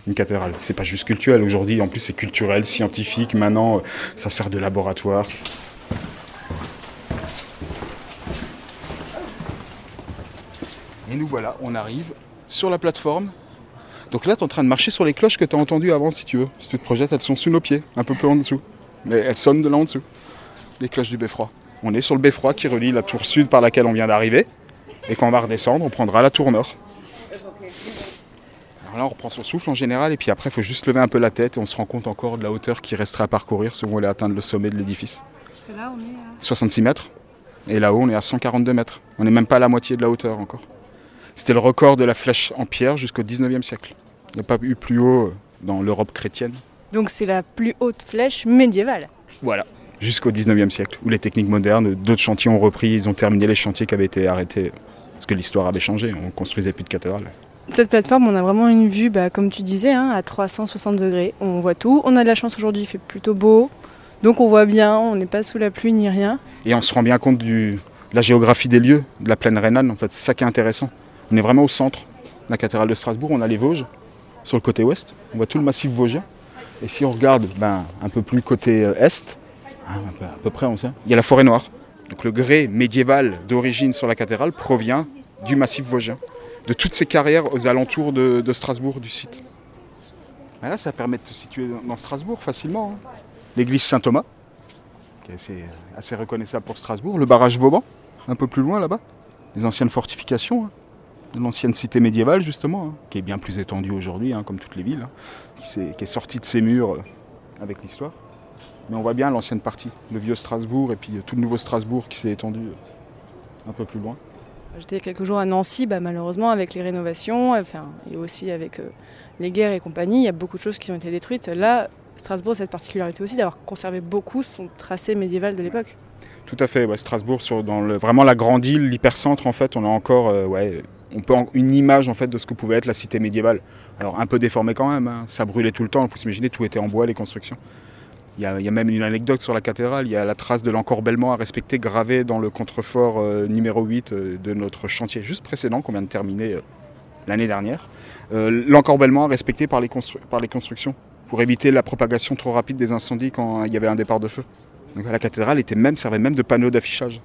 une cathédrale. C'est pas juste culturel. Aujourd'hui, en plus, c'est culturel, scientifique. Maintenant, euh, ça sert de laboratoire. Et nous voilà, on arrive sur la plateforme. Donc là, tu es en train de marcher sur les cloches que tu as entendues avant, si tu veux. Si tu te projettes, elles sont sous nos pieds, un peu plus en dessous. Mais elles sonnent de là en dessous les cloches du beffroi. On est sur le beffroi qui relie la tour sud par laquelle on vient d'arriver. Et quand on va redescendre, on prendra la tour nord. Alors là, on reprend son souffle en général, et puis après, il faut juste lever un peu la tête et on se rend compte encore de la hauteur qui resterait à parcourir si on voulait atteindre le sommet de l'édifice. Là, on est à... 66 mètres. Et là-haut, on est à 142 mètres. On n'est même pas à la moitié de la hauteur encore. C'était le record de la flèche en pierre jusqu'au 19e siècle. Il n'y a pas eu plus haut euh, dans l'Europe chrétienne. Donc c'est la plus haute flèche médiévale. Voilà. Jusqu'au 19e siècle, où les techniques modernes, d'autres chantiers ont repris, ils ont terminé les chantiers qui avaient été arrêtés. Parce que l'histoire avait changé, on construisait plus de cathédrales. Cette plateforme, on a vraiment une vue, bah, comme tu disais, hein, à 360 degrés. On voit tout. On a de la chance aujourd'hui, il fait plutôt beau. Donc on voit bien, on n'est pas sous la pluie ni rien. Et on se rend bien compte de la géographie des lieux, de la plaine rhénane en fait. C'est ça qui est intéressant. On est vraiment au centre. La cathédrale de Strasbourg, on a les Vosges sur le côté ouest. On voit tout le massif vosgien. Et si on regarde ben, un peu plus côté euh, est, hein, à peu près on sait, il y a la forêt noire. Donc le grès médiéval d'origine sur la cathédrale provient du massif vosgien, de toutes ces carrières aux alentours de, Strasbourg, du site. Ben là, ça permet de se situer dans- Strasbourg facilement. hein. L'église Saint-Thomas, qui est assez, reconnaissable pour Strasbourg, le barrage Vauban, un peu plus loin là-bas, les anciennes fortifications, hein, l'ancienne cité médiévale justement, hein, qui est bien plus étendue aujourd'hui, comme toutes les villes, qui est sortie de ses murs euh, avec l'histoire. Mais on voit bien l'ancienne partie, le vieux Strasbourg et puis euh, tout le nouveau Strasbourg qui s'est étendu euh, un peu plus loin. J'étais quelques jours à Nancy, bah, malheureusement, avec les rénovations, enfin, et aussi avec euh, les guerres et compagnie, il y a beaucoup de choses qui ont été détruites. Là, Strasbourg a cette particularité aussi d'avoir conservé beaucoup son tracé médiéval de l'époque. Tout à fait, Strasbourg, sur, dans vraiment la grande île, l'hypercentre, en fait, on a encore euh, ouais, une image en fait, de ce que pouvait être la cité médiévale. Alors un peu déformée quand même, hein. ça brûlait tout le temps, il faut s'imaginer, tout était en bois, les constructions. Il y, a, même une anecdote sur la cathédrale, il y a la trace de l'encorbellement à respecter gravée dans le contrefort euh, numéro 8 euh, de notre chantier juste précédent qu'on vient de terminer euh, l'année dernière. L'encorbellement à respecter par les, constructions pour éviter la propagation trop rapide des incendies quand il y avait un départ de feu. La cathédrale était même, servait même de panneau d'affichage.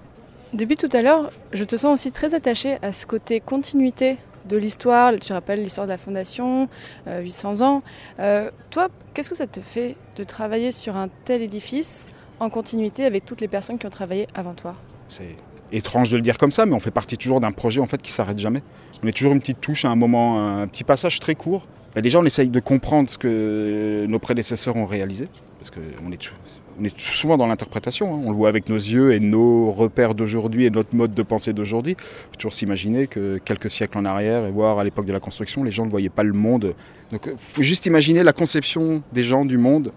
Depuis tout à l'heure, je te sens aussi très attaché à ce côté continuité de l'histoire. Tu rappelles l'histoire de la fondation, euh, 800 ans. Euh, toi, qu'est-ce que ça te fait de travailler sur un tel édifice en continuité avec toutes les personnes qui ont travaillé avant toi? C'est étrange de le dire comme ça, mais on fait partie toujours d'un projet en fait qui s'arrête jamais. On est toujours une petite touche à un moment, un petit passage très court. Déjà, on essaye de comprendre ce que nos prédécesseurs ont réalisé, parce qu'on est, tou- on est souvent dans l'interprétation. hein. On le voit avec nos yeux et nos repères d'aujourd'hui et notre mode de pensée d'aujourd'hui. Il faut toujours s'imaginer que quelques siècles en arrière, et voire à l'époque de la construction, les gens ne voyaient pas le monde. Donc, il faut juste imaginer la conception des gens du monde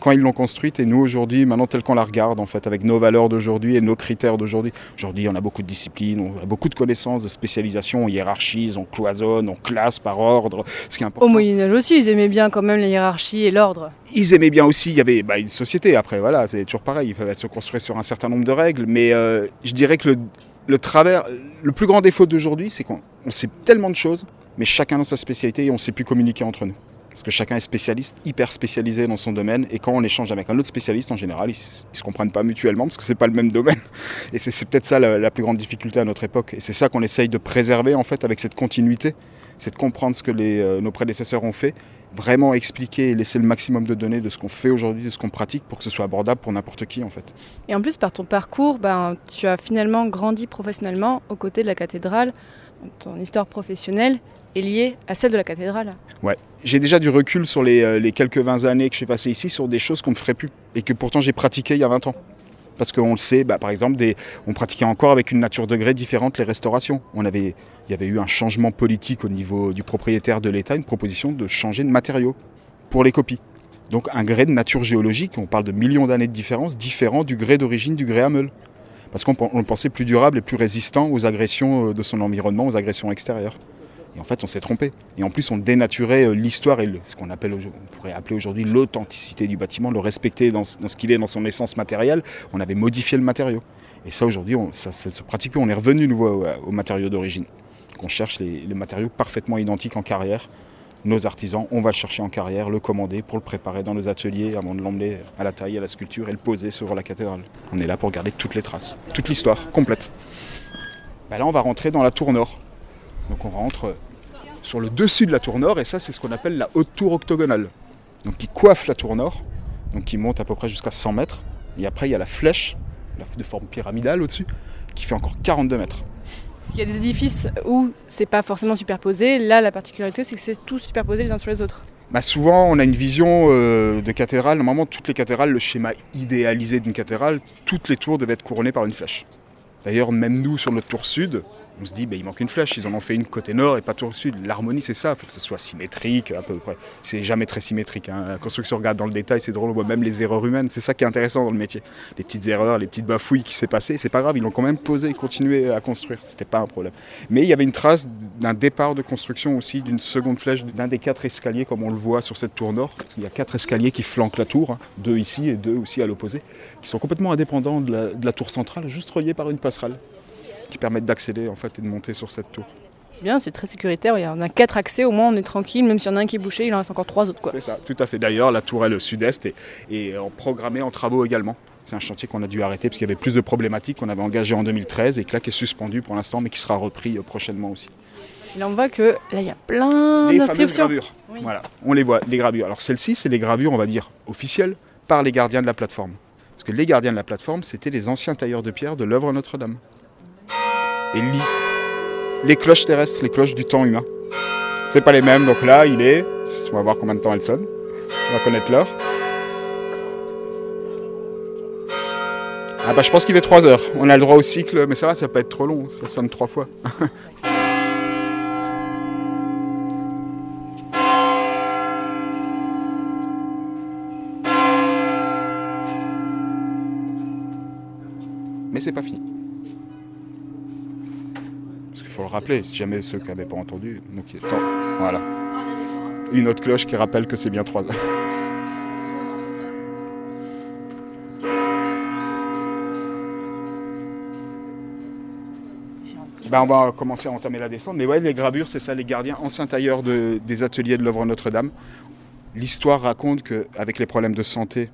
quand ils l'ont construite et nous aujourd'hui, maintenant telle qu'on la regarde en fait, avec nos valeurs d'aujourd'hui et nos critères d'aujourd'hui. Aujourd'hui, on a beaucoup de disciplines, on a beaucoup de connaissances, de spécialisation, on hiérarchise, on cloisonne, on classe par ordre, ce qui est important. Au Moyen-Âge aussi, ils aimaient bien quand même la hiérarchie et l'ordre. Ils aimaient bien aussi, il y avait bah, une société après, voilà, c'est toujours pareil, il fallait se construire sur un certain nombre de règles, mais euh, je dirais que le, le travers, le plus grand défaut d'aujourd'hui, c'est qu'on on sait tellement de choses, mais chacun dans sa spécialité et on ne sait plus communiquer entre nous. Parce que chacun est spécialiste, hyper spécialisé dans son domaine, et quand on échange avec un autre spécialiste, en général, ils, ne se comprennent pas mutuellement parce que c'est pas le même domaine. Et c'est peut-être ça la, plus grande difficulté à notre époque. Et c'est ça qu'on essaye de préserver en fait avec cette continuité, c'est de comprendre ce que euh, nos prédécesseurs ont fait, vraiment expliquer et laisser le maximum de données de ce qu'on fait aujourd'hui, de ce qu'on pratique, pour que ce soit abordable pour n'importe qui en fait. Et en plus, par ton parcours, ben, tu as finalement grandi professionnellement aux côtés de la cathédrale. Ton histoire professionnelle est liée à celle de la cathédrale. Ouais. J'ai déjà du recul sur les, euh, quelques 20 années que j'ai passées ici sur des choses qu'on ne ferait plus et que pourtant j'ai pratiquées il y a 20 ans. Parce qu'on le sait, bah, par exemple, on pratiquait encore avec une nature de gré différente les restaurations. Il y avait eu un changement politique au niveau du propriétaire de l'État, une proposition de changer de matériaux pour les copies. Donc un grès de nature géologique, on parle de millions d'années de différence, différent du grès d'origine du grès à meule. Parce qu'on le pensait plus durable et plus résistant aux agressions euh, de son environnement, aux agressions extérieures. Et en fait, on s'est trompé. Et en plus, on dénaturait euh, l'histoire et ce qu'on appelle, pourrait appeler aujourd'hui l'authenticité du bâtiment, le respecter dans, ce- qu'il est, dans son essence matérielle. On avait modifié le matériau. Et ça, aujourd'hui, ça ne se pratique plus. On est revenu nouveau au, au matériau d'origine. On cherche les, matériaux parfaitement identiques en carrière. Nos artisans, on va le chercher en carrière, le commander pour le préparer dans nos ateliers avant de l'emmener à la taille, à la sculpture et le poser sur la cathédrale. On est là pour garder toutes les traces, toute l'histoire complète. Bah là, on va rentrer dans la tour nord. Donc on rentre sur le dessus de la tour nord et ça c'est ce qu'on appelle la haute tour octogonale. Donc qui coiffe la tour nord, donc qui monte à peu près jusqu'à 100 mètres. Et après il y a la flèche, de forme pyramidale au-dessus, qui fait encore 42 mètres. Parce qu'il y a des édifices où c'est pas forcément superposé. Là, la particularité, c'est que c'est tout superposé les uns sur les autres. Bah souvent on a une vision euh, de cathédrale, normalement toutes les cathédrales, le schéma idéalisé d'une cathédrale, toutes les tours devaient être couronnées par une flèche. D'ailleurs même nous sur notre tour sud, on se dit bah, il manque une flèche, ils en ont fait une côté nord et pas tour sud. L'harmonie c'est ça, il faut que ce soit symétrique à peu près. C'est jamais très symétrique. hein. La construction regarde dans le détail, c'est drôle, on voit même les erreurs humaines, c'est ça qui est intéressant dans le métier. Les petites erreurs, les petites bafouilles qui s'est passées, c'est pas grave, ils l'ont quand même posé et continué à construire, c'était pas un problème. Mais il y avait une trace d'un départ de construction aussi, d'une seconde flèche, d'un des quatre escaliers comme on le voit sur cette tour nord. Qu'il y a quatre escaliers qui flanquent la tour, hein, deux ici et deux aussi à l'opposé, qui sont complètement indépendants de la tour centrale, juste reliés par une passerelle, qui permettent d'accéder en fait et de monter sur cette tour. C'est bien, c'est très sécuritaire. Il y en a quatre accès, au moins on est tranquille. Même s'il y en a un qui est bouché, il en reste encore trois autres. Quoi. C'est ça, tout à fait. D'ailleurs, la tourelle sud-est est, est en programmée en travaux également. C'est un chantier qu'on a dû arrêter parce qu'il y avait plus de problématiques qu'on avait engagé en 2013 et que là qui est suspendu pour l'instant mais qui sera repris euh, prochainement aussi. Et là, on voit que là, il y a plein Les fameuses d'inscriptions. gravures. Oui. Voilà, on les voit, les gravures. Alors celles-ci, c'est les gravures, on va dire, officielles par les gardiens de la plateforme. Parce que les gardiens de la plateforme, c'était les anciens tailleurs de pierre de l'œuvre Notre-Dame. Et lit. Les cloches terrestres, les cloches du temps humain. C'est pas les mêmes, donc là, il est. On va voir combien de temps elles sonnent. On va connaître l'heure. Ah bah je pense qu'il est 3 heures. On a le droit au cycle, mais ça va, ça pas être trop long, ça sonne trois fois. c'est pas fini. Faut le rappeler, si jamais ceux qui n'avaient pas entendu. Donc. Voilà. Une autre cloche qui rappelle que c'est bien 3 heures. Ben, on va commencer à entamer la descente. Mais ouais, les gravures, c'est ça, les gardiens, anciens tailleurs de- des ateliers de l'œuvre Notre-Dame. L'histoire raconte qu'avec les problèmes de santé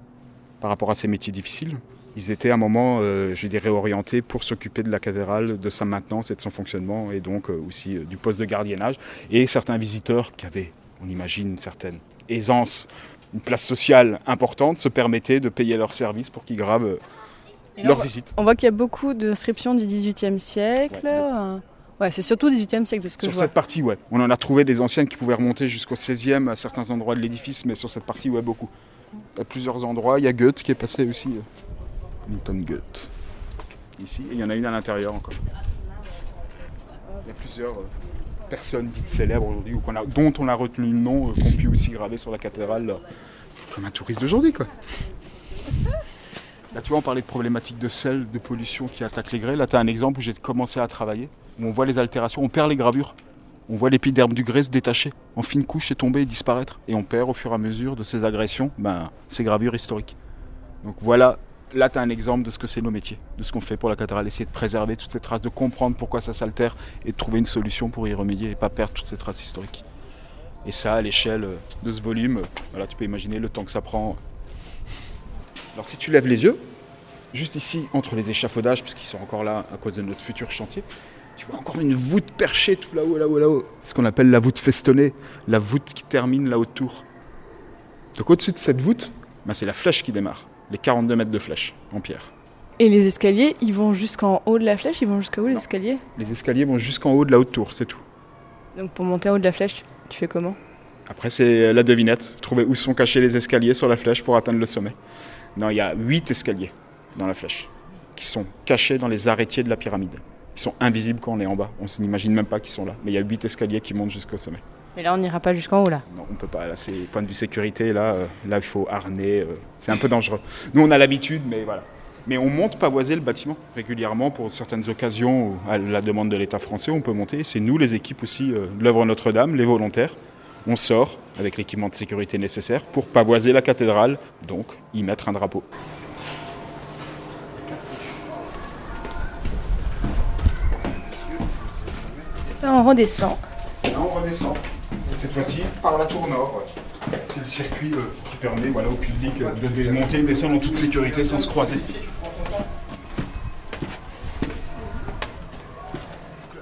par rapport à ces métiers difficiles, ils étaient à un moment, euh, je dirais, orientés pour s'occuper de la cathédrale, de sa maintenance et de son fonctionnement, et donc euh, aussi euh, du poste de gardiennage. Et certains visiteurs qui avaient, on imagine, une certaine aisance, une place sociale importante, se permettaient de payer leur service pour qu'ils gravent là, leur on voit- visite. On voit qu'il y a beaucoup d'inscriptions du XVIIIe siècle. Ouais. Ouais, c'est surtout du XVIIIe siècle de ce que Sur je vois. cette partie, ouais. On en a trouvé des anciennes qui pouvaient remonter jusqu'au 16e à certains endroits de l'édifice, mais sur cette partie, ouais, beaucoup. À plusieurs endroits. Il y a Goethe qui est passé aussi. Newton Goethe. Ici. Et il y en a une à l'intérieur encore. Il y a plusieurs euh, personnes dites célèbres aujourd'hui, dont on a retenu le nom, euh, qu'on pu aussi graver sur la cathédrale, euh, comme un touriste d'aujourd'hui. Là, tu vois, on parlait de problématiques de sel, de pollution qui attaquent les grès. Là, tu as un exemple où j'ai commencé à travailler, où on voit les altérations, on perd les gravures. On voit l'épiderme du grès se détacher, en fine couche et tomber et disparaître. Et on perd au fur et à mesure de ces agressions ben, ces gravures historiques. Donc voilà, là tu as un exemple de ce que c'est nos métiers, de ce qu'on fait pour la cathédrale, essayer de préserver toutes ces traces, de comprendre pourquoi ça s'altère et de trouver une solution pour y remédier et pas perdre toutes ces traces historiques. Et ça, à l'échelle euh, de ce volume, euh, voilà, tu peux imaginer le temps que ça prend. Alors si tu lèves les yeux, juste ici, entre les échafaudages, puisqu'ils sont encore là à cause de notre futur chantier, tu vois encore une voûte perchée tout là-haut, là-haut, là-haut. Ce qu'on appelle la voûte festonnée, la voûte qui termine la haute tour. Donc au-dessus de cette voûte, ben, c'est la flèche qui démarre, les 42 mètres de flèche en pierre. Et les escaliers, ils vont jusqu'en haut de la flèche Ils vont jusqu'à où les Non. escaliers Les escaliers vont jusqu'en haut de la haute tour, c'est tout. Donc pour monter en haut de la flèche, tu- fais comment? Après, c'est la devinette, trouver où sont cachés les escaliers sur la flèche pour atteindre le sommet. Non, il y a 8 escaliers dans la flèche, qui sont cachés dans les arrêtiers de la pyramide. Ils sont invisibles quand on est en bas, on s'imagine même pas qu'ils sont là. Mais il y a 8 escaliers qui montent jusqu'au sommet. Mais là, on n'ira pas jusqu'en haut, là. Non, on peut pas. Là, c'est point de vue sécurité. Là, euh, là, il faut harnais. euh, c'est un peu dangereux. Nous, on a l'habitude, mais voilà. Mais on monte pavoiser le bâtiment régulièrement pour certaines occasions à la demande de l'État français, on peut monter. C'est nous, les équipes aussi euh, de l'œuvre Notre-Dame, les volontaires. On sort avec l'équipement de sécurité nécessaire pour pavoiser la cathédrale, donc y mettre un drapeau. Là, on redescend. Là, on redescend. Cette fois-ci, par la tour nord. C'est le circuit euh, qui permet voilà, au public euh, de monter et descendre en toute sécurité sans se croiser.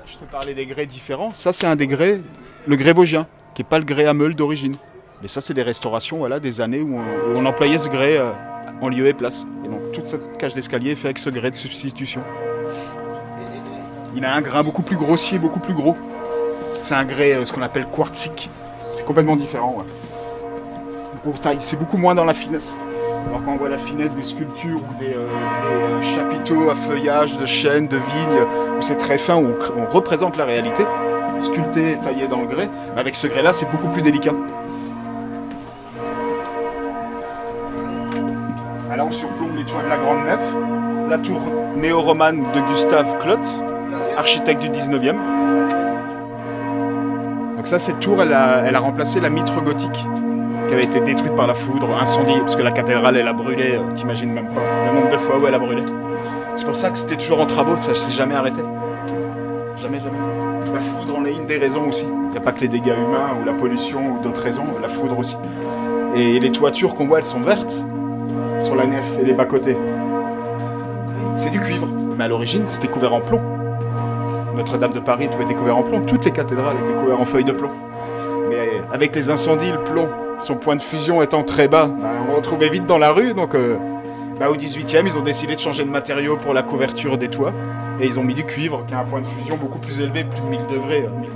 Je te parlais des grès différents. Ça, c'est un des grès, le grès vosgien, qui n'est pas le grès à meule d'origine. Mais ça, c'est des restaurations voilà, des années où on, employait ce grès euh, en lieu et place. Et donc, toute cette cage d'escalier est faite avec ce grès de substitution. Il a un grain beaucoup plus grossier, beaucoup plus gros. C'est un grès, euh, ce qu'on appelle quartzique. C'est complètement différent. c'est beaucoup moins dans la finesse. Alors quand on voit la finesse des sculptures ou des, euh, euh, chapiteaux à feuillage de chênes, de vignes, où c'est très fin, où on, représente la réalité, sculpté et taillé dans le grès, avec ce grès-là, c'est beaucoup plus délicat. Là, on surplombe les toits de la Grande Nef, la tour néo-romane de Gustave Klotz, architecte du 19e. Ça, cette tour, elle a, elle a remplacé la mitre gothique qui avait été détruite par la foudre, incendiée, parce que la cathédrale, elle a brûlé, euh, t'imagines même pas le nombre de fois où elle a brûlé. C'est pour ça que c'était toujours en travaux, ça s'est jamais arrêté. Jamais, jamais. La foudre en est une des raisons aussi. Il n'y a pas que les dégâts humains ou la pollution ou d'autres raisons, la foudre aussi. Et les toitures qu'on voit, elles sont vertes sur la nef et les bas-côtés. C'est du cuivre, mais à l'origine, c'était couvert en plomb. Notre-Dame de Paris, tout était couvert en plomb. Toutes les cathédrales étaient couvertes en feuilles de plomb. Mais avec les incendies, le plomb, son point de fusion étant très bas, bah, on le retrouvait vite dans la rue. Donc, euh, bah, au 18e, ils ont décidé de changer de matériau pour la couverture des toits. Et ils ont mis du cuivre, qui a un point de fusion beaucoup plus élevé, plus de 1000 degrés. euh, 1000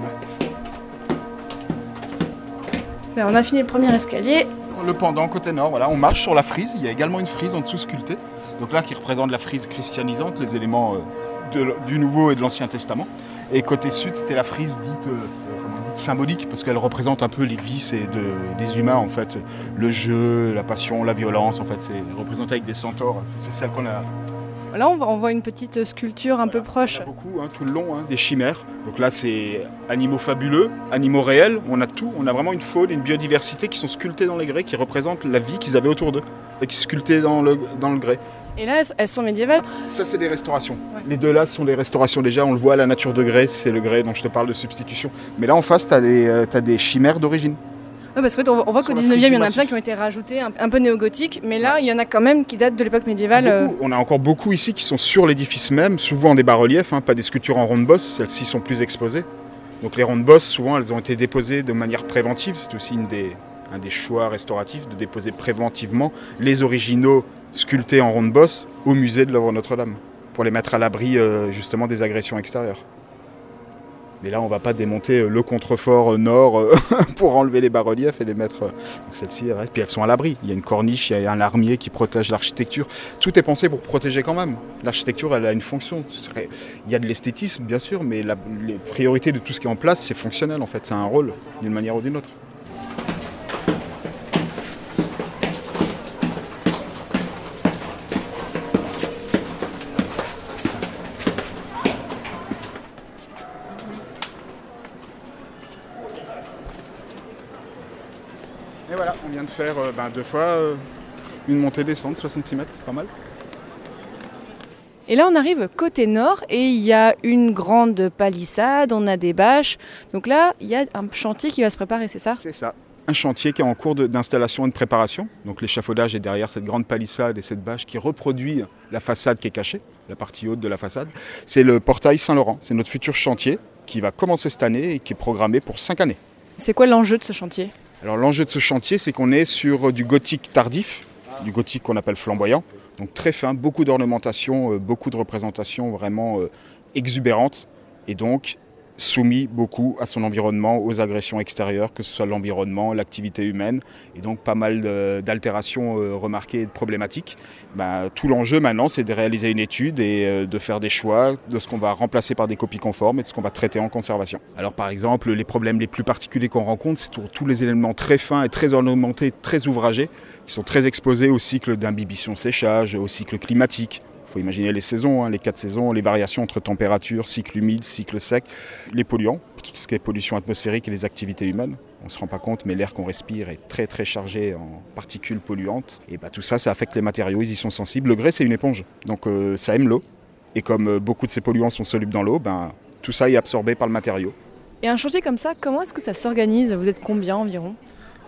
Ben, on a fini le premier escalier. Le pendant côté nord, voilà, on marche sur la frise. Il y a également une frise en dessous sculptée. Donc là, qui représente la frise christianisante, les éléments euh, du Nouveau et de l'Ancien Testament. Et côté sud, c'était la frise dite, euh, symbolique, parce qu'elle représente un peu les vices des humains, en fait. Le jeu, la passion, la violence, en fait, c'est représenté avec des centaures. C'est celle qu'on a Là, on voit, une petite sculpture un peu proche. Il y a beaucoup, hein, tout le long, hein, des chimères. Donc là, c'est animaux fabuleux, animaux réels. On a tout. On a vraiment une faune, une biodiversité qui sont sculptés dans les grès, qui représentent la vie qu'ils avaient autour d'eux, et qui sont sculptés dans le, dans le grès. Et là, elles- sont médiévales? Ça, c'est des restaurations. Ouais. Les deux là sont des restaurations déjà. On le voit à la nature de grès, c'est le grès dont je te parle de substitution. Mais là, en face, tu as, des chimères d'origine. Ouais, parce qu'en fait, on voit- on voit Sur qu'au la 19e, il y en a plein qui ont été rajoutés, un, un peu néo-gothiques, mais là, il y en a quand même qui datent de l'époque médiévale. euh, Beaucoup. On a encore beaucoup ici qui sont sur l'édifice même, souvent des bas-reliefs, hein, pas des sculptures en ronde bosse, celles-ci sont plus exposées. Donc les rondes bosses, souvent, elles ont été déposées de manière préventive. C'est aussi une des, un des choix restauratifs de déposer préventivement les originaux sculptés en ronde bosse au musée de l'œuvre Notre-Dame, pour les mettre à l'abri euh, justement des agressions extérieures. Mais là, on va pas démonter euh, le contrefort euh, nord euh, pour enlever les bas-reliefs et les mettre. Donc celles-ci, elles restent. Puis elles sont à l'abri. Il y a une corniche, il y a un larmier qui protège l'architecture. Tout est pensé pour protéger quand même. L'architecture, elle a une fonction. Il y a de l'esthétisme, bien sûr, mais les priorités de tout ce qui est en place, c'est fonctionnel en fait. C'est un rôle, d'une manière ou d'une autre. De faire euh, ben, deux fois euh, une montée-descente, 66 mètres, c'est pas mal. Et là, on arrive côté nord et il y a une grande palissade, on a des bâches. Donc là, il y a un chantier qui va se préparer, c'est ça? C'est ça. Un chantier qui est en cours d'installation et de préparation. Donc l'échafaudage est derrière cette grande palissade et cette bâche qui reproduit la façade qui est cachée, la partie haute de la façade. C'est le portail Saint-Laurent. C'est notre futur chantier qui va commencer cette année et qui est programmé pour cinq années. C'est quoi l'enjeu de ce chantier? Alors l'enjeu de ce chantier, c'est qu'on est sur du gothique tardif, du gothique qu'on appelle flamboyant. Donc très fin, beaucoup d'ornementation, euh, beaucoup de représentations vraiment euh, exubérantes. Et donc soumis beaucoup à son environnement, aux agressions extérieures, que ce soit l'environnement, l'activité humaine, et donc pas mal d'altérations euh, remarquées et de problématiques. Ben, tout l'enjeu maintenant, c'est de réaliser une étude et euh, de faire des choix de ce qu'on va remplacer par des copies conformes et de ce qu'on va traiter en conservation. Alors par exemple, les problèmes les plus particuliers qu'on rencontre, c'est tous les éléments très fins et très ornementés, très ouvragés, qui sont très exposés au cycle d'imbibition-séchage, au cycle climatique. Il faut imaginer les saisons, hein, les quatre saisons, les variations entre température, cycle humide, cycle sec, les polluants, tout ce qui est pollution atmosphérique et les activités humaines. On ne se rend pas compte, mais l'air qu'on respire est très très chargé en particules polluantes. Et bah, tout ça, ça affecte les matériaux, ils y sont sensibles. Le grès, c'est une éponge, donc euh, ça aime l'eau. Et comme euh, beaucoup de ces polluants sont solubles dans l'eau, ben, tout ça est absorbé par le matériau. Et un chantier comme ça, comment est-ce que ça s'organise? Vous êtes combien environ?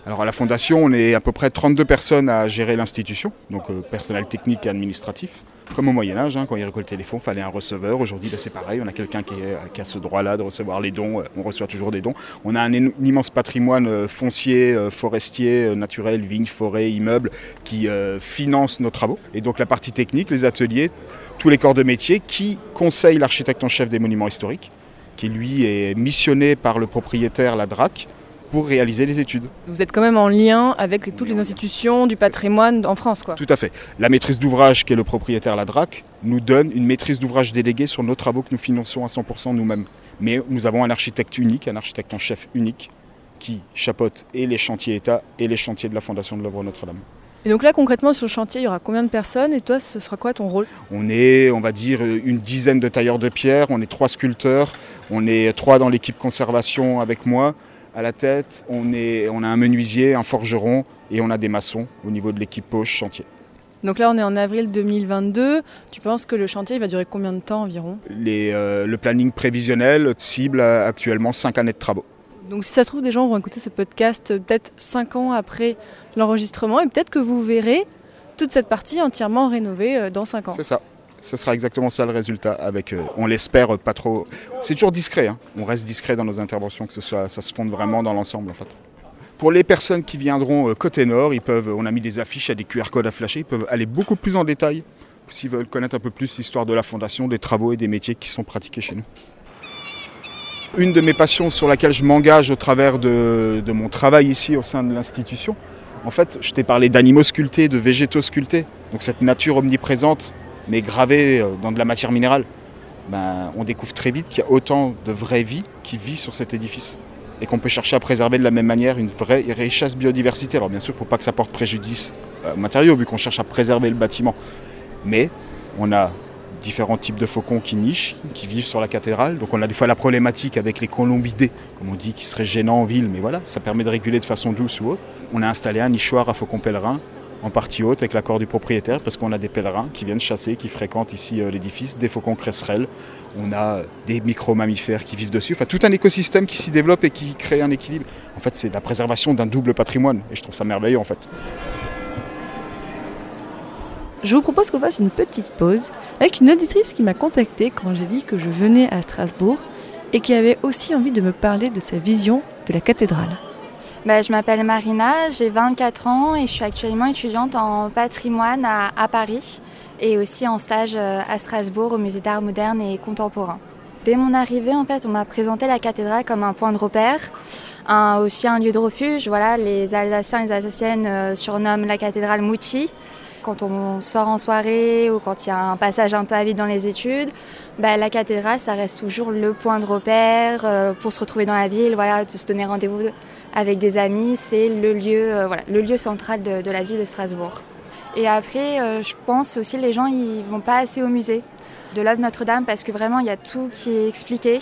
Alors à la Fondation, on est à peu près 32 personnes à gérer l'institution, donc euh, personnel technique et administratif. Comme au Moyen Âge, hein, quand ils récoltaient les fonds, il fallait un receveur. Aujourd'hui, ben, c'est pareil, on a quelqu'un qui, a ce droit-là de recevoir les dons. Euh, On reçoit toujours des dons. On a un, immense patrimoine euh, foncier, euh, forestier, naturel, vignes, forêts, immeubles, qui finance nos travaux. Et donc la partie technique, les ateliers, tous les corps de métier qui conseillent l'architecte en chef des monuments historiques, qui lui est missionné par le propriétaire, la DRAC, pour réaliser les études. Vous êtes quand même en lien avec toutes les institutions du patrimoine en France, quoi. Tout à fait. La maîtrise d'ouvrage, qui est le propriétaire, la DRAC, nous donne une maîtrise d'ouvrage déléguée sur nos travaux que nous finançons à 100% nous-mêmes. Mais nous avons un architecte unique, un architecte en chef unique, qui chapeaute et les chantiers État et les chantiers de la Fondation de l'œuvre Notre-Dame. Et donc là, concrètement, sur le chantier, il y aura combien de personnes Et toi, ce sera quoi ton rôle? On est, on va dire, une dizaine de tailleurs de pierre, on est trois sculpteurs, on est trois dans l'équipe conservation avec moi à la tête, on, est, on a un menuisier, un forgeron et on a des maçons au niveau de l'équipe poche chantier. Donc là, on est en avril 2022. Tu penses que le chantier il va durer combien de temps environ? Les, euh, le planning prévisionnel cible euh, actuellement 5 années de travaux. Donc si ça se trouve, des gens vont écouter ce podcast euh, peut-être 5 ans après l'enregistrement et peut-être que vous verrez toute cette partie entièrement rénovée dans 5 ans. C'est ça. Ce sera exactement ça le résultat. Avec, euh, on l'espère pas trop. C'est toujours discret. hein. On reste discret dans nos interventions, que ce soit, ça se fonde vraiment dans l'ensemble en fait. Pour les personnes qui viendront euh, côté nord, ils peuvent, on a mis des affiches, il y a des QR codes à flasher, ils peuvent aller beaucoup plus en détail s'ils veulent connaître un peu plus l'histoire de la fondation, des travaux et des métiers qui sont pratiqués chez nous. Une de mes passions sur laquelle je m'engage au travers de, de mon travail ici au sein de l'institution, en fait, je t'ai parlé d'animaux sculptés, de végétaux sculptés, donc cette nature omniprésente, mais gravée euh, dans de la matière minérale. Ben, on découvre très vite qu'il y a autant de vraie vie qui vit sur cet édifice et qu'on peut chercher à préserver de la même manière une vraie richesse biodiversité. Alors bien sûr, il ne faut pas que ça porte préjudice euh, aux matériaux vu qu'on cherche à préserver le bâtiment. Mais on a différents types de faucons qui nichent, qui vivent sur la cathédrale. Donc on a des fois la problématique avec les colombidés, comme on dit, qui seraient gênants en ville, mais voilà, ça permet de réguler de façon douce ou autre. On a installé un nichoir à faucons pèlerins en partie haute avec l'accord du propriétaire parce qu'on a des pèlerins qui viennent chasser, qui fréquentent ici euh, l'édifice, des faucons cresserelles, on a des micro-mammifères qui vivent dessus, enfin tout un écosystème qui s'y développe et qui crée un équilibre. En fait c'est la préservation d'un double patrimoine et je trouve ça merveilleux en fait. Je vous propose qu'on fasse une petite pause avec une auditrice qui m'a contactée quand j'ai dit que je venais à Strasbourg et qui avait aussi envie de me parler de sa vision de la cathédrale. Bah, je m'appelle Marina, j'ai 24 ans et je suis actuellement étudiante en patrimoine à, Paris et aussi en stage euh, à Strasbourg au musée d'art moderne et contemporain. Dès mon arrivée, en fait, on m'a présenté la cathédrale comme un point de repère, aussi un lieu de refuge. Voilà, les Alsaciens et les Alsaciennes euh, surnomment la cathédrale Mouti quand on sort en soirée ou quand il y a un passage un peu à vide dans les études, bah, la cathédrale, ça reste toujours le point de repère euh, pour se retrouver dans la ville, voilà, de se donner rendez-vous avec des amis. C'est le lieu, euh, voilà, le lieu central de, la ville de Strasbourg. Et après, euh, je pense aussi les gens ils vont pas assez au musée de l'œuvre Notre-Dame parce que vraiment il y a tout qui est expliqué.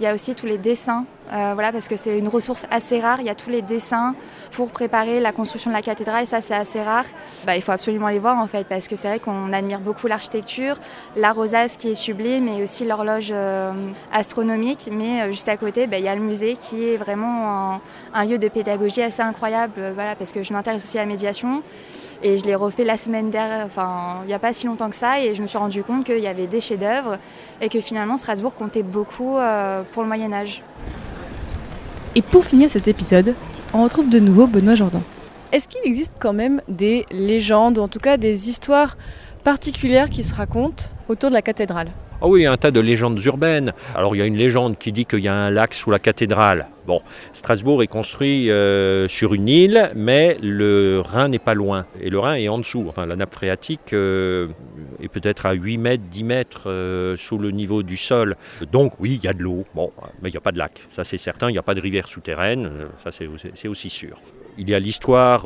Il y a aussi tous les dessins euh, voilà, parce que c'est une ressource assez rare. Il y a tous les dessins pour préparer la construction de la cathédrale. Ça, c'est assez rare. Bah, il faut absolument les voir en fait, parce que c'est vrai qu'on admire beaucoup l'architecture, la rosace qui est sublime, et aussi l'horloge euh, astronomique. Mais euh, juste à côté, bah, il y a le musée qui est vraiment un, lieu de pédagogie assez incroyable. Voilà, parce que je m'intéresse aussi à la médiation. Et je l'ai refait la semaine dernière, enfin, il n'y a pas si longtemps que ça, et je me suis rendu compte qu'il y avait des chefs-d'œuvre et que finalement Strasbourg comptait beaucoup pour le Moyen-Âge. Et pour finir cet épisode, on retrouve de nouveau Benoît Jordan. Est-ce qu'il existe quand même des légendes, ou en tout cas des histoires particulières qui se racontent autour de la cathédrale? Ah oui, il y a un tas de légendes urbaines. Alors il y a une légende qui dit qu'il y a un lac sous la cathédrale. Bon, Strasbourg est construit euh, sur une île, mais le Rhin n'est pas loin. Et le Rhin est en dessous. Enfin, la nappe phréatique euh, est peut-être à 8 mètres, 10 mètres euh, sous le niveau du sol. Donc oui, il y a de l'eau, bon, mais il n'y a pas de lac. Ça c'est certain, il n'y a pas de rivière souterraine, ça c'est aussi sûr. Il y a l'histoire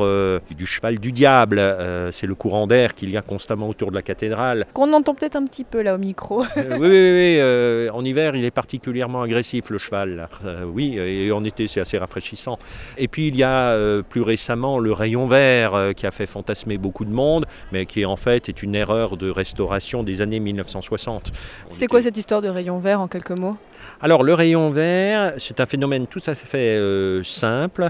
du cheval du diable, c'est le courant d'air qu'il y a constamment autour de la cathédrale. Qu'on entend peut-être un petit peu là au micro. Oui, oui, oui, en hiver il est particulièrement agressif le cheval. oui, et en été c'est assez rafraîchissant. Et puis il y a euh, plus récemment le rayon vert euh, qui a fait fantasmer beaucoup de monde, mais qui en fait est une erreur de restauration des années 1960. On C'est quoi cette histoire de rayon vert en quelques mots? Alors le rayon vert, c'est un phénomène tout à fait euh, simple.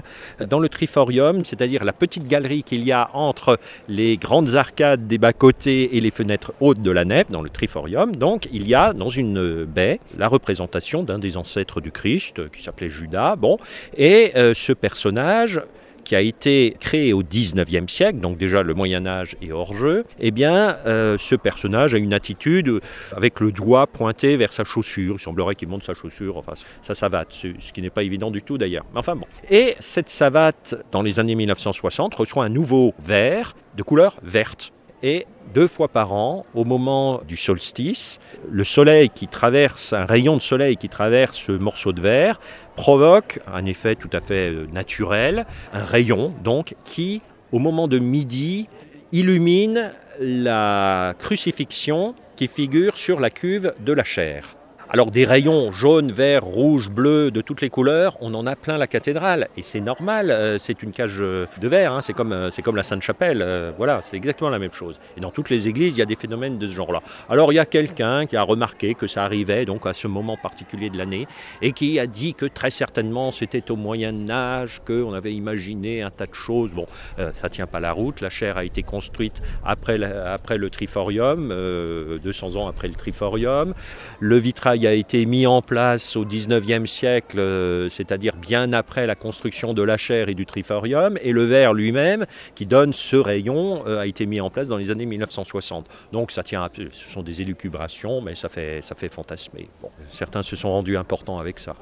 Dans le triforium, c'est-à-dire la petite galerie qu'il y a entre les grandes arcades des bas-côtés et les fenêtres hautes de la nef, dans le triforium, donc il y a dans une baie la représentation d'un des ancêtres du Christ, qui s'appelait Judas. Bon, et euh, ce personnage qui a été créé au 19e siècle, donc déjà le Moyen Âge est hors jeu, eh bien euh, ce personnage a une attitude euh, avec le doigt pointé vers sa chaussure. Il semblerait qu'il monte sa chaussure, enfin sa savate, ce ce qui n'est pas évident du tout d'ailleurs. Enfin bon. Et cette savate, dans les années 1960, reçoit un nouveau vert de couleur verte. Et deux fois par an, au moment du solstice, le soleil qui traverse, un rayon de soleil qui traverse ce morceau de verre, provoque un effet tout à fait euh, naturel, un rayon donc qui, au moment de midi, illumine la crucifixion qui figure sur la cuve de la chair. Alors des rayons jaunes, verts, rouges, bleus, de toutes les couleurs, on en a plein la cathédrale. Et c'est normal, euh, c'est une cage euh, de verre, hein, c'est comme, euh, comme la Sainte-Chapelle, voilà, c'est exactement la même chose. Et dans toutes les églises, il y a des phénomènes de ce genre-là. Alors il y a quelqu'un qui a remarqué que ça arrivait donc à ce moment particulier de l'année et qui a dit que très certainement c'était au Moyen Âge, qu'on avait imaginé un tas de choses. Bon, ça tient pas la route, la chaire a été construite après, après le Triforium, euh, 200 ans après le Triforium. Le vitrail a été mis en place au 19e siècle, euh, c'est-à-dire bien après la construction de la chaire et du Triforium, et le verre lui-même, qui donne ce rayon, euh, a été mis en place dans les années 1960. Donc ça tient, à- ce sont des élucubrations, mais ça fait, ça fait fantasmer. Certains se sont rendus importants avec ça.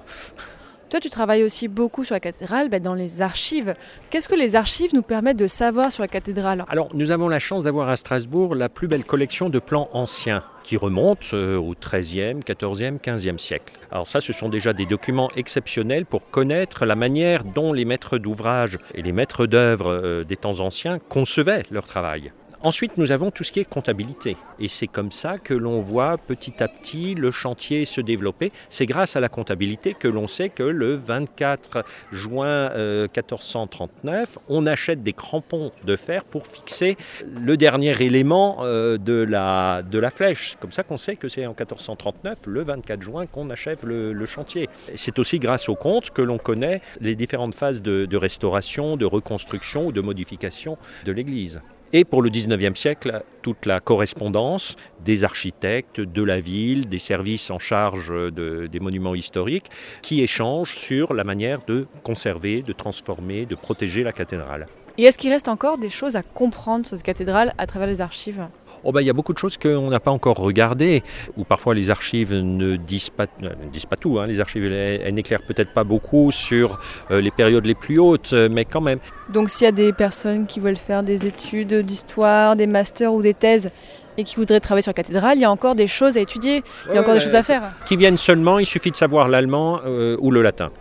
Tu travailles aussi beaucoup sur la cathédrale, bah, dans les archives. Qu'est-ce que les archives nous permettent de savoir sur la cathédrale? Alors, nous avons la chance d'avoir à Strasbourg la plus belle collection de plans anciens qui remontent euh, au XIIIe, XIVe, XVe siècle. Alors ça, ce sont déjà des documents exceptionnels pour connaître la manière dont les maîtres d'ouvrage et les maîtres d'œuvre euh, des temps anciens concevaient leur travail. Ensuite, nous avons tout ce qui est comptabilité. Et c'est comme ça que l'on voit petit à petit le chantier se développer. C'est grâce à la comptabilité que l'on sait que le 24 juin 1439, on achète des crampons de fer pour fixer le dernier élément de, la, de la flèche. C'est comme ça qu'on sait que c'est en 1439, le 24 juin, qu'on achève le, chantier. C'est aussi grâce au compte que l'on connaît les différentes phases de restauration, de reconstruction ou de modification de l'église. Et pour le 19e siècle, toute la correspondance des architectes de la ville, des services en charge des monuments historiques, qui échangent sur la manière de conserver, de transformer, de protéger la cathédrale. Et est-ce qu'il reste encore des choses à comprendre sur cette cathédrale à travers les archives? Oh bah, il y a beaucoup de choses qu'on n'a pas encore regardées, ou parfois les archives ne disent pas, ne disent pas tout. Hein. Les archives, elles, n'éclairent peut-être pas beaucoup sur euh, les périodes les plus hautes, mais quand même. Donc s'il y a des personnes qui veulent faire des études d'histoire, des masters ou des thèses, et qui voudraient travailler sur la cathédrale, il y a encore des choses à étudier, il y a encore des choses à faire. Qui viennent seulement, il suffit de savoir l'allemand euh, ou le latin.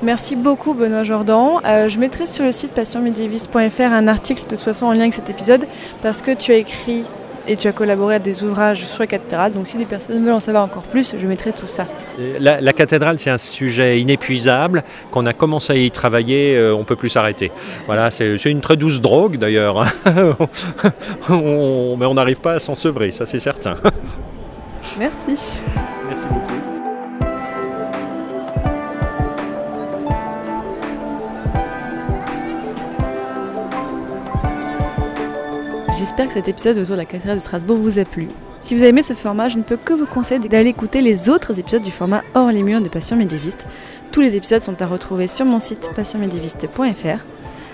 Merci beaucoup Benoît Jordan. Euh, je mettrai sur le site passionmédiéviste.fr un article de toute façon en lien avec cet épisode parce que tu as écrit et tu as collaboré à des ouvrages sur la cathédrale. Donc si des personnes veulent en savoir encore plus, je mettrai tout ça. La, cathédrale, c'est un sujet inépuisable. Qu'on a commencé à y travailler, euh, on ne peut plus s'arrêter. Voilà, c'est une très douce drogue d'ailleurs. mais on n'arrive pas à s'en sevrer, ça c'est certain. Merci. Merci beaucoup. J'espère que cet épisode autour de la cathédrale de Strasbourg vous a plu. Si vous avez aimé ce format, je ne peux que vous conseiller d'aller écouter les autres épisodes du format Hors les murs de Passion médiéviste. Tous les épisodes sont à retrouver sur mon site passionmédiéviste.fr.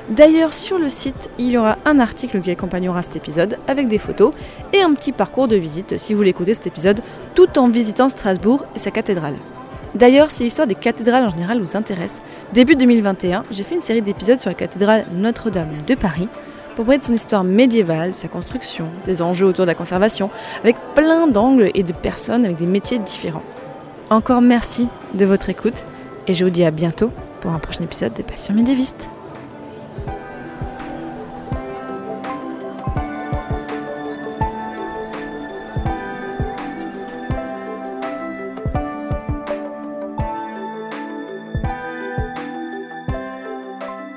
D'ailleurs, sur le site, il y aura un article qui accompagnera cet épisode avec des photos et un petit parcours de visite si vous voulez écouter cet épisode tout en visitant Strasbourg et sa cathédrale. D'ailleurs, si l'histoire des cathédrales en général vous intéresse, début 2021, j'ai fait une série d'épisodes sur la cathédrale Notre-Dame de Paris pour parler de son histoire médiévale, de sa construction, des enjeux autour de la conservation, avec plein d'angles et de personnes avec des métiers différents. Encore merci de votre écoute et je vous dis à bientôt pour un prochain épisode de Passion médiéviste.